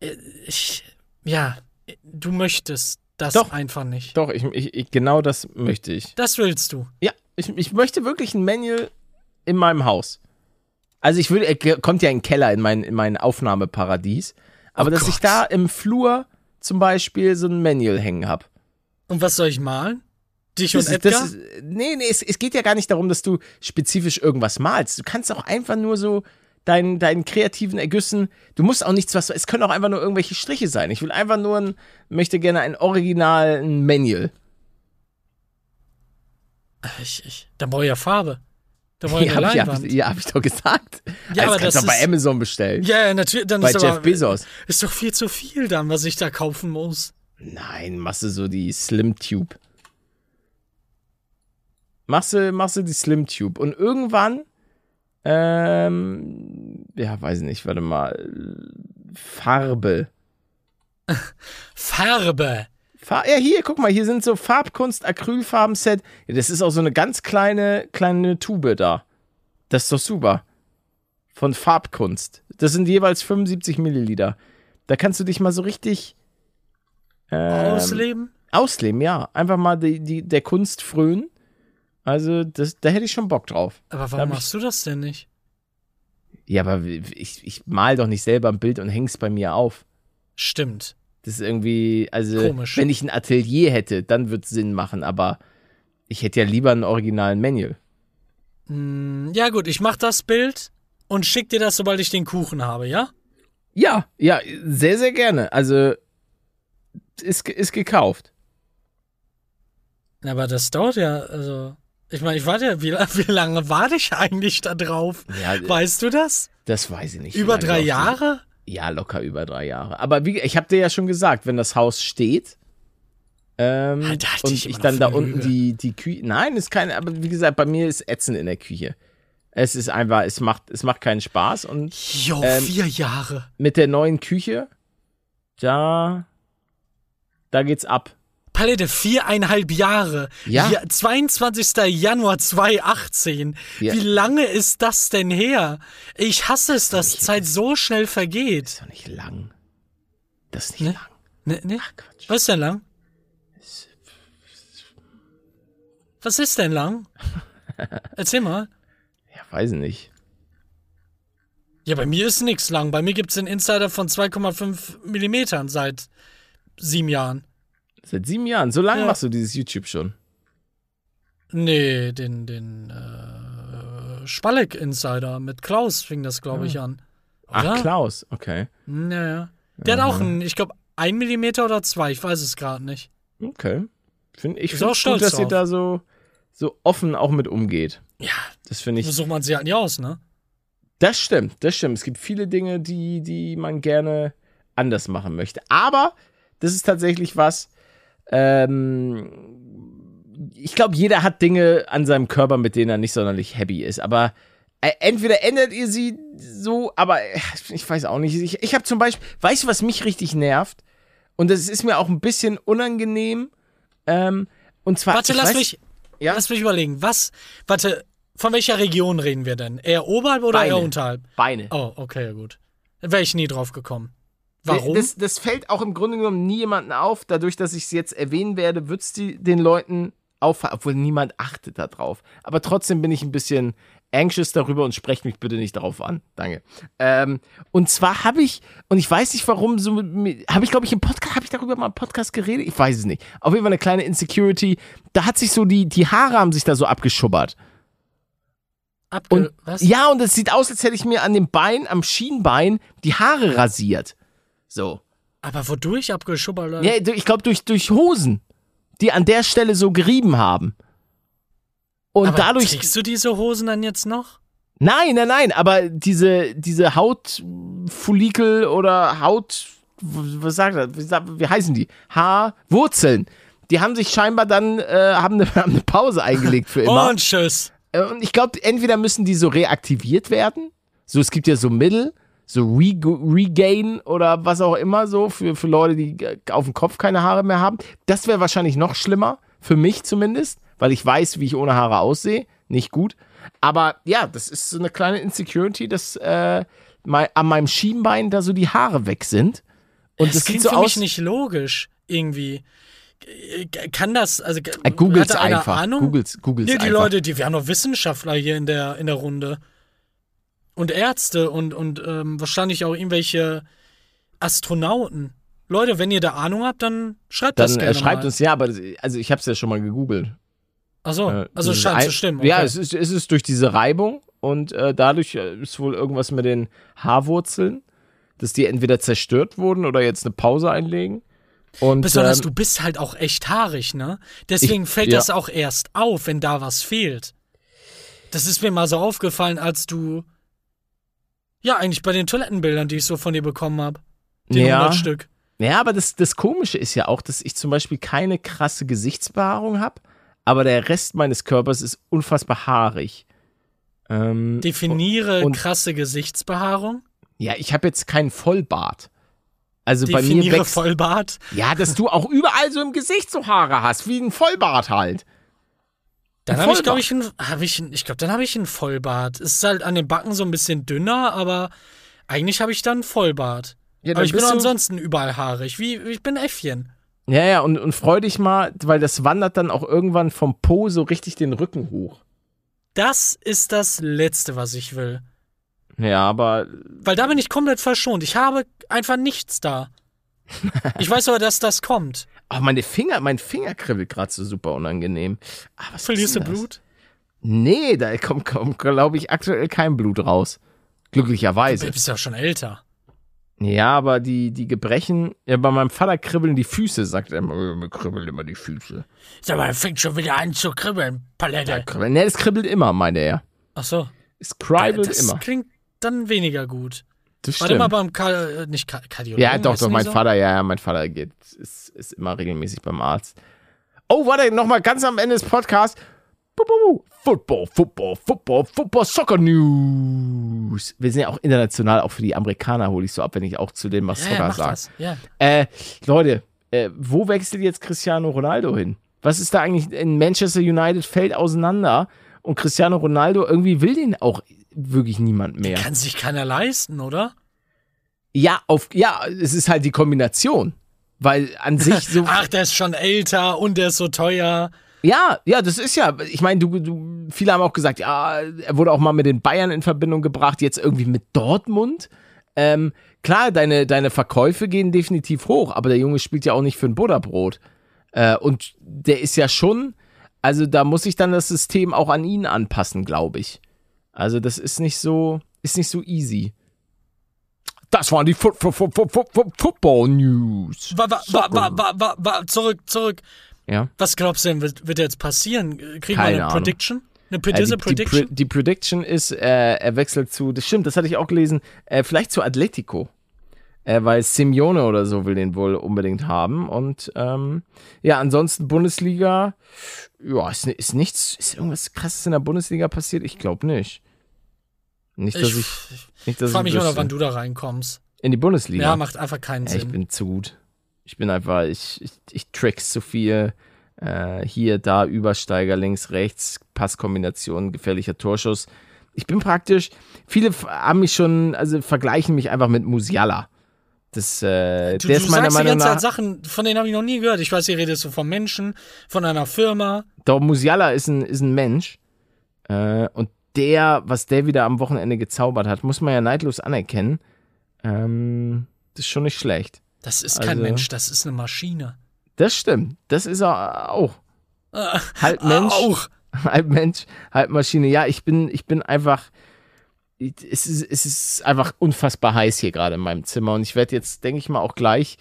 Äh, Ich, ja, du möchtest das Doch. einfach nicht. Doch, ich, ich, ich, genau das möchte ich. Das willst du. Ja, ich, ich möchte wirklich ein Manual in meinem Haus. Also ich würde, er kommt ja in den Keller in mein, in mein Aufnahmeparadies, aber Oh dass ich Gott. da im Flur zum Beispiel so ein Manual hängen habe. Und was soll ich malen? Dich und Das ist, Edgar? ist, nee, nee, es, es geht ja gar nicht darum, dass du spezifisch irgendwas malst. Du kannst auch einfach nur so deinen, deinen kreativen Ergüssen, du musst auch nichts, was, es können auch einfach nur irgendwelche Striche sein. Ich will einfach nur ein, möchte gerne ein originalen Manual. ich, ich, da brauche ich ja Farbe. Da ich Ja, eine hab ich, hab Leinwand. ich, ja, hab ich doch gesagt. Ja, aber das kannst du doch bei Amazon bestellen. Ja, ja, natürlich. Dann bei ist Jeff aber, Bezos. Ist doch viel zu viel dann, was ich da kaufen muss. Nein, machst du so die Slim Tube. Machst du, machst du die Slim Tube. Und irgendwann, ähm, ja, weiß ich nicht, warte mal. Farbe. [laughs] Farbe. Ja, hier, guck mal, hier sind so Farbkunst, Acrylfarben-Set. Ja, das ist auch so eine ganz kleine, kleine Tube da. Das ist doch super. Von Farbkunst. Das sind jeweils 75 Milliliter. Da kannst du dich mal so richtig ähm, Ausleben. ausleben, ja. Einfach mal die, die, der Kunst frönen. Also, das, da hätte ich schon Bock drauf. Aber warum ich- machst du das denn nicht? Ja, aber ich, ich mal doch nicht selber ein Bild und häng's bei mir auf. Stimmt. Das ist irgendwie, also, Komisch. wenn ich ein Atelier hätte, dann würde es Sinn machen, aber ich hätte ja lieber einen originalen Manual. Hm, Ja, gut, ich mach das Bild und schick dir das, sobald ich den Kuchen habe, ja? Ja, ja, sehr, sehr gerne. Also, ist, ist gekauft. Aber das dauert ja, also. Ich meine, ich warte ja, wie, [laughs] wie lange warte ich eigentlich da drauf? Ja, Weißt du das? das weiß ich nicht. Über drei Jahre? Ja, locker über drei Jahre. Aber wie, ich habe dir ja schon gesagt, wenn das Haus steht ähm, halte und ich ich dann da unten die, die Küche. Nein, ist keine, aber wie gesagt, bei mir ist Ätzen in der Küche. Es ist einfach, es macht, es macht keinen Spaß und Jo, Ähm, vier Jahre. mit der neuen Küche, da, da geht's ab. Palette, viereinhalb Jahre. Ja. 22. Januar 2018. Ja. Wie lange ist das denn her? Ich hasse es, dass nicht- Zeit so schnell vergeht. Ist doch nicht lang. Das ist nicht Ne? lang. Ne, ne? Ach Quatsch. Was ist denn lang? Was ist denn lang? [laughs] Erzähl mal. Ja, weiß ich nicht. Ja, bei mir ist nix lang. Bei mir gibt's den Insider von 2,5 Millimetern seit sieben Jahren. Seit sieben Jahren. So lange Ja. machst du dieses YouTube schon. Nee, den, den äh, Spalleck-Insider mit Klaus fing das, glaube ich, an. Oder? Ach, Klaus, okay. Naja. Der hat auch einen, ich glaube, ein Millimeter oder zwei, ich weiß es gerade nicht. Okay. Find, ich finde es gut, dass ihr drauf. da so, so offen auch mit umgeht. Ja, Das finde so ich. sucht man sie halt nicht aus, ne? Das stimmt, das stimmt. Es gibt viele Dinge, die, die man gerne anders machen möchte. Aber das ist tatsächlich was. Ähm, ich glaube, jeder hat Dinge an seinem Körper, mit denen er nicht sonderlich happy ist. Aber äh, entweder ändert ihr sie so, aber äh, ich weiß auch nicht. Ich, ich habe zum Beispiel, weißt du, was mich richtig nervt? Und das ist mir auch ein bisschen unangenehm. Ähm, und zwar. Warte, lass weiß- mich, Ja? lass mich überlegen. Was, warte, von welcher Region reden wir denn? Eher oberhalb oder Beine. eher unterhalb? Beine. Oh, okay, gut. Wäre ich nie drauf gekommen. Warum? Das, das fällt auch im Grunde genommen nie jemanden auf. Dadurch, dass ich es jetzt erwähnen werde, wird es den Leuten auffallen, obwohl niemand achtet da drauf. Aber trotzdem bin ich ein bisschen anxious darüber und sprecht mich bitte nicht darauf an. Danke. Ähm, und zwar habe ich, und ich weiß nicht warum, so habe ich, glaube ich, im Podcast, habe ich darüber mal im Podcast geredet? Ich weiß es nicht. Auf jeden Fall eine kleine Insecurity. Da hat sich so die, die Haare haben sich da so abgeschubbert. Abge Und was? ja, und es sieht aus, als hätte ich mir an dem Bein, am Schienbein, die Haare rasiert. So. Aber wodurch abgeschubbert? Ja, ich glaube durch, durch Hosen, die an der Stelle so gerieben haben. Und Aber dadurch. Trägst du diese Hosen dann jetzt noch? Nein, nein, nein, aber diese, diese Hautfollikel oder Haut. Was sagt er? Wie, wie heißen die? Haarwurzeln. Die haben sich scheinbar dann, äh, haben, eine, [laughs] haben eine Pause eingelegt für immer. Und tschüss. Äh, Und ich glaube, entweder müssen die so reaktiviert werden. So, es gibt ja so Mittel, so Re Regain oder was auch immer so für, für Leute, die auf dem Kopf keine Haare mehr haben. Das wäre wahrscheinlich noch schlimmer, für mich zumindest, weil ich weiß, wie ich ohne Haare aussehe. Nicht gut. Aber ja, das ist so eine kleine Insecurity, dass äh, mein, an meinem Schienbein da so die Haare weg sind. Und das, das, sieht klingt so für aus. mich nicht logisch, irgendwie. Kann das, also Äh, Googles hat einer einfach. Ahnung? Googles, Googles Ja, die einfach. Leute, die, wir haben noch Wissenschaftler hier in der, in der Runde. Und Ärzte und, und ähm, wahrscheinlich auch irgendwelche Astronauten. Leute, wenn ihr da Ahnung habt, dann schreibt das Dann gerne äh, schreibt mal. uns, ja, aber also ich habe es ja schon mal gegoogelt. Ach so, Äh, also dieses scheint ein- zu stimmen. Ja, okay. es ist, es ist durch diese Reibung und äh, dadurch äh, ist wohl irgendwas mit den Haarwurzeln, dass die entweder zerstört wurden oder jetzt eine Pause einlegen. Und, Besonders ähm, du bist halt auch echt haarig, ne? Deswegen Ich- fällt ja. das auch erst auf, wenn da was fehlt. Das ist mir mal so aufgefallen, als du. Ja, eigentlich bei den Toilettenbildern, die ich so von dir bekommen habe. Die Ja. 100 Stück. Ja, aber das, das Komische ist ja auch, dass ich zum Beispiel keine krasse Gesichtsbehaarung habe, aber der Rest meines Körpers ist unfassbar haarig. Ähm, Definiere und- krasse Gesichtsbehaarung. ja, ich habe jetzt keinen Vollbart. Also bei mir Definiere wächst, Vollbart. Ja, dass du auch überall so im Gesicht so Haare hast, wie ein Vollbart halt. Dann habe ich, glaube ich, ein, hab ich, ich glaube, dann habe ich ein Vollbart. Es ist halt an den Backen so ein bisschen dünner, aber eigentlich habe ich dann Vollbart. Ja, aber ich bin ansonsten überall haarig. Wie, ich bin Äffchen. Ja, ja, und, und freu dich mal, weil das wandert dann auch irgendwann vom Po so richtig den Rücken hoch. Das ist das Letzte, was ich will. Ja, aber Weil da bin ich komplett verschont. Ich habe einfach nichts da. Ich weiß aber, dass das kommt. Oh, meine Finger, mein Finger kribbelt gerade so super unangenehm. Ah, was Verlierst du das? Blut? Nee, da kommt, kommt glaube ich, aktuell kein Blut raus. Du Glücklicherweise. bist ja schon älter. Ja, aber die, die Gebrechen, ja, bei meinem Vater kribbeln die Füße, sagt er immer. "Äh, Mir kribbeln immer die Füße. Sag mal, fängt schon wieder an zu kribbeln, Palette. Kribbeln. Nee, das kribbelt immer, meinte er. Ach so. Es kribbelt Das immer. klingt dann weniger gut. Das Warte mal beim Ka äh, nicht Ka Kardiologen. Ja, doch, doch, mein so? Vater, ja, ja, mein Vater geht, ist, ist immer regelmäßig beim Arzt. Oh, warte, nochmal ganz am Ende des Podcasts. Football, Football, Football, Football, Soccer News. Wir sind ja auch international, auch für die Amerikaner hole ich so ab, wenn ich auch zu dem was Ja, ja, Soccer mach sage. Ja. Äh, Leute, äh, wo wechselt jetzt Cristiano Ronaldo hin? Was ist da eigentlich in Manchester United fällt auseinander und Cristiano Ronaldo irgendwie will den auch wirklich niemand mehr. Kann sich keiner leisten, oder? Ja, auf ja, es ist halt die Kombination, weil an sich [laughs] so Ach, der ist schon älter und der ist so teuer. Ja, ja, das ist ja, ich meine, du, du, viele haben auch gesagt, ja, er wurde auch mal mit den Bayern in Verbindung gebracht, jetzt irgendwie mit Dortmund. Ähm, klar, deine, deine Verkäufe gehen definitiv hoch, aber der Junge spielt ja auch nicht für ein Butterbrot. Äh, und der ist ja schon, also da muss sich dann das System auch an ihn anpassen, glaube ich. Also das ist nicht so, ist nicht so easy. Das waren die Fu Fu Fu Football News. Wa, wa, wa, zurück, zurück. Ja. Was glaubst du denn, wird, wird jetzt passieren? Kriegen Keine wir eine Ahnung. Prediction? Eine Äh, Predisse die, Prediction? Die, die Prediction ist, äh, er wechselt zu, das stimmt, das hatte ich auch gelesen, äh, vielleicht zu Atletico. Äh, weil Simeone oder so will den wohl unbedingt haben. Und ähm, ja, ansonsten Bundesliga, ja, ist, ist nichts, ist irgendwas krasses in der Bundesliga passiert? Ich glaube nicht. Nicht, dass ich, ich nicht, dass frage mich ich immer, wüsste. wann du da reinkommst. In die Bundesliga. Ja, macht einfach keinen Ja, ich Sinn. bin zu gut. Ich bin einfach, ich, ich, ich tricks zu viel. Äh, hier, da, Übersteiger, links, rechts, Passkombination, gefährlicher Torschuss. Ich bin praktisch, viele haben mich schon, also vergleichen mich einfach mit Musiala. Das, äh, Du, der du ist meiner sagst die Meinung ganze Zeit Sachen, von denen habe ich noch nie gehört. Ich weiß, hier redest du von Menschen, von einer Firma. doch, Musiala ist ein, ist ein Mensch. Äh, und der, was der wieder am Wochenende gezaubert hat, muss man ja neidlos anerkennen. Ähm, das ist schon nicht schlecht. Das ist kein Also- Mensch, das ist eine Maschine. Das stimmt. Das ist er auch. Äh, Halb Mensch. Auch. [laughs] halb Mensch, halb Maschine. Ja, ich bin, ich bin einfach. Es ist, es ist einfach unfassbar heiß hier gerade in meinem Zimmer und ich werde jetzt, denke ich mal, auch gleich.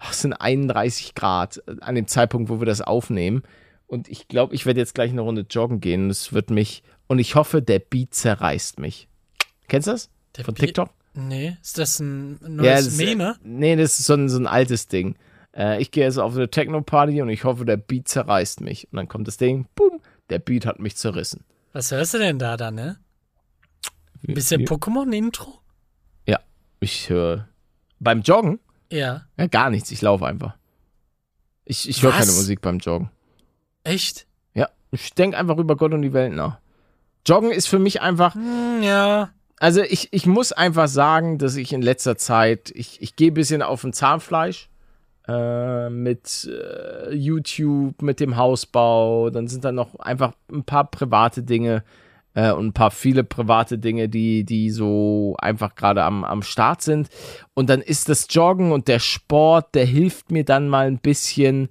ach, Es sind 31 Grad an dem Zeitpunkt, wo wir das aufnehmen. Und ich glaube, ich werde jetzt gleich eine Runde joggen gehen. Es wird mich. Und ich hoffe, der Beat zerreißt mich. Kennst du das? Der Von Bi- TikTok? Nee, ist das ein neues das, Meme? Nee, das ist so ein, so ein altes Ding. Äh, ich gehe jetzt auf eine Techno-Party und ich hoffe, der Beat zerreißt mich. Und dann kommt das Ding, boom, der Beat hat mich zerrissen. Was hörst du denn da dann, ne? Wie- Bisschen Pokémon-Intro? Ja, ich höre. Beim Joggen? Ja. Ja, gar nichts. Ich laufe einfach. Ich, ich höre keine Musik beim Joggen. Echt? Ja, ich denke einfach über Gott und die Welt nach. Joggen ist für mich einfach, Hm, ja. also ich, ich muss einfach sagen, dass ich in letzter Zeit, ich, ich gehe ein bisschen auf ein Zahnfleisch äh, mit äh, YouTube, mit dem Hausbau. Dann sind da noch einfach ein paar private Dinge äh, und ein paar viele private Dinge, die, die so einfach gerade am, am Start sind. Und dann ist das Joggen und der Sport, der hilft mir dann mal ein bisschen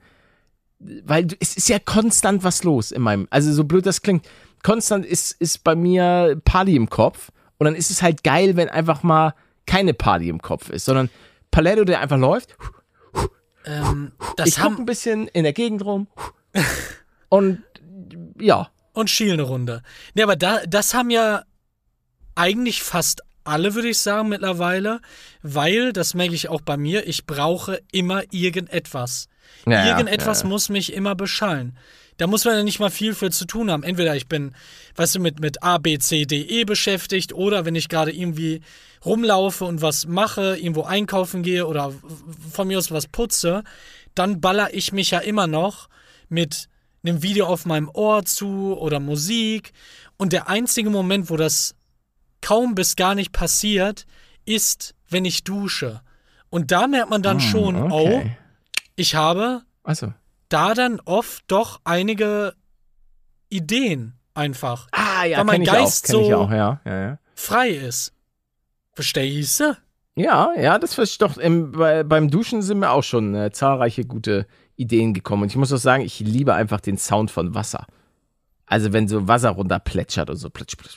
weil es ist ja konstant was los in meinem, also so blöd das klingt, konstant ist, ist bei mir Party im Kopf und dann ist es halt geil, wenn einfach mal keine Party im Kopf ist, sondern Paletto, der einfach läuft, Ähm, das ich gucke ein bisschen in der Gegend rum [laughs] und ja, und Schiel eine Runde. Nee, aber da, das haben ja eigentlich fast alle, würde ich sagen, mittlerweile, weil, das merke ich auch bei mir, ich brauche immer irgendetwas. Ja, irgendetwas ja, ja. muss mich immer beschallen. Da muss man ja nicht mal viel für zu tun haben. Entweder ich bin, weißt du, mit, mit A, B, C, D, E beschäftigt oder wenn ich gerade irgendwie rumlaufe und was mache, irgendwo einkaufen gehe oder von mir aus was putze, dann baller ich mich ja immer noch mit einem Video auf meinem Ohr zu oder Musik. Und der einzige Moment, wo das kaum bis gar nicht passiert, ist, wenn ich dusche. Und da merkt man dann schon, oh, Hm, okay. ich habe Also. Da dann oft doch einige Ideen einfach Ah, ja, Weil mein Geist auch, so- auch, ja, ja, ja. frei ist. Verstehst du? Ja, ja, das ist doch im, bei, beim Duschen sind mir auch schon äh, zahlreiche gute Ideen gekommen. Und ich muss auch sagen, ich liebe einfach den Sound von Wasser. Also wenn so Wasser runterplätschert und so. Plitsch, plitsch,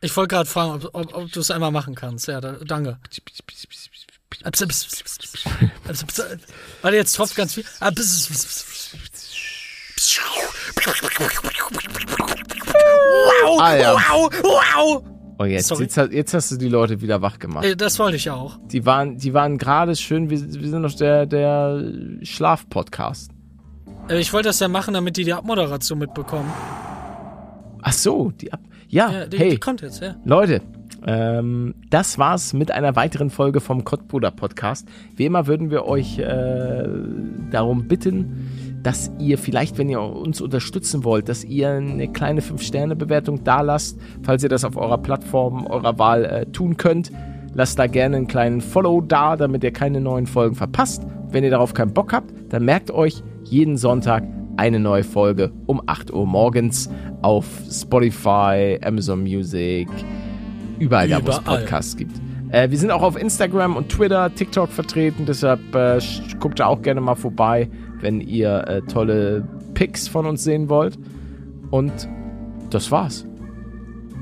Ich wollte gerade fragen, ob, ob, ob du es einmal machen kannst. Ja, da, danke. plitsch, plitsch, plitsch, plitsch, Warte, jetzt tropft ganz viel. Wow, Ah, ja. wow, wow. Oh, jetzt, jetzt, hast- jetzt hast du die Leute wieder wach gemacht. Äh, Das wollte ich auch. Die waren, die waren gerade schön, wir, wir sind doch der, der Schlaf-Podcast. Äh, Ich wollte das ja machen, damit die die Abmoderation mitbekommen. Ach so, die ab. Ja, Ja, die, hey. die kommt jetzt, ja. Leute, ähm, das war's mit einer weiteren Folge vom Kottbruder Podcast. Wie immer würden wir euch äh, darum bitten, dass ihr vielleicht, wenn ihr uns unterstützen wollt, dass ihr eine kleine 5-Sterne-Bewertung da lasst, falls ihr das auf eurer Plattform eurer Wahl äh, tun könnt. Lasst da gerne einen kleinen Follow da, damit ihr keine neuen Folgen verpasst. Wenn ihr darauf keinen Bock habt, dann merkt euch jeden Sonntag eine neue Folge um 8 Uhr morgens auf Spotify, Amazon Music, überall, da, wo es Überall. Podcasts gibt. Äh, wir sind auch auf Instagram und Twitter, TikTok vertreten, deshalb äh, guckt da auch gerne mal vorbei, wenn ihr äh, tolle Pics von uns sehen wollt. Und das war's.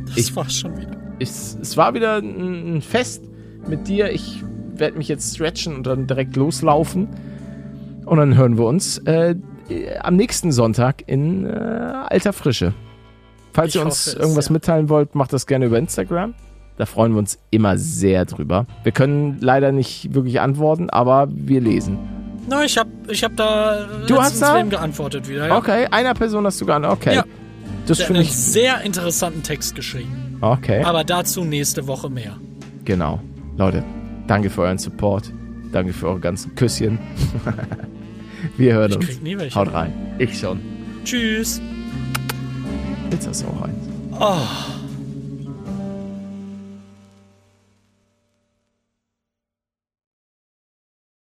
Das Ich- war's schon wieder. Es, es war wieder ein, ein Fest mit dir. Ich werde mich jetzt stretchen und dann direkt loslaufen. Und dann hören wir uns äh, äh, am nächsten Sonntag in äh, alter Frische. Falls Ich ihr uns hoffe irgendwas ja. mitteilen wollt, macht das gerne über Instagram. Da freuen wir uns immer sehr drüber. Wir können leider nicht wirklich antworten, aber wir lesen. Na, ich hab, ich hab da Du hast da? geantwortet wieder. Ja. Okay, einer Person hast du geantwortet. Okay. Ja. Das finde einen ich. sehr interessanten Text geschrieben. Okay. Aber dazu nächste Woche mehr. Genau. Leute, danke für euren Support. Danke für eure ganzen Küsschen. [laughs] Wir hören Ich uns. krieg nie welche. Haut rein. Ich schon. Tschüss. Jetzt hast du auch eins. Oh.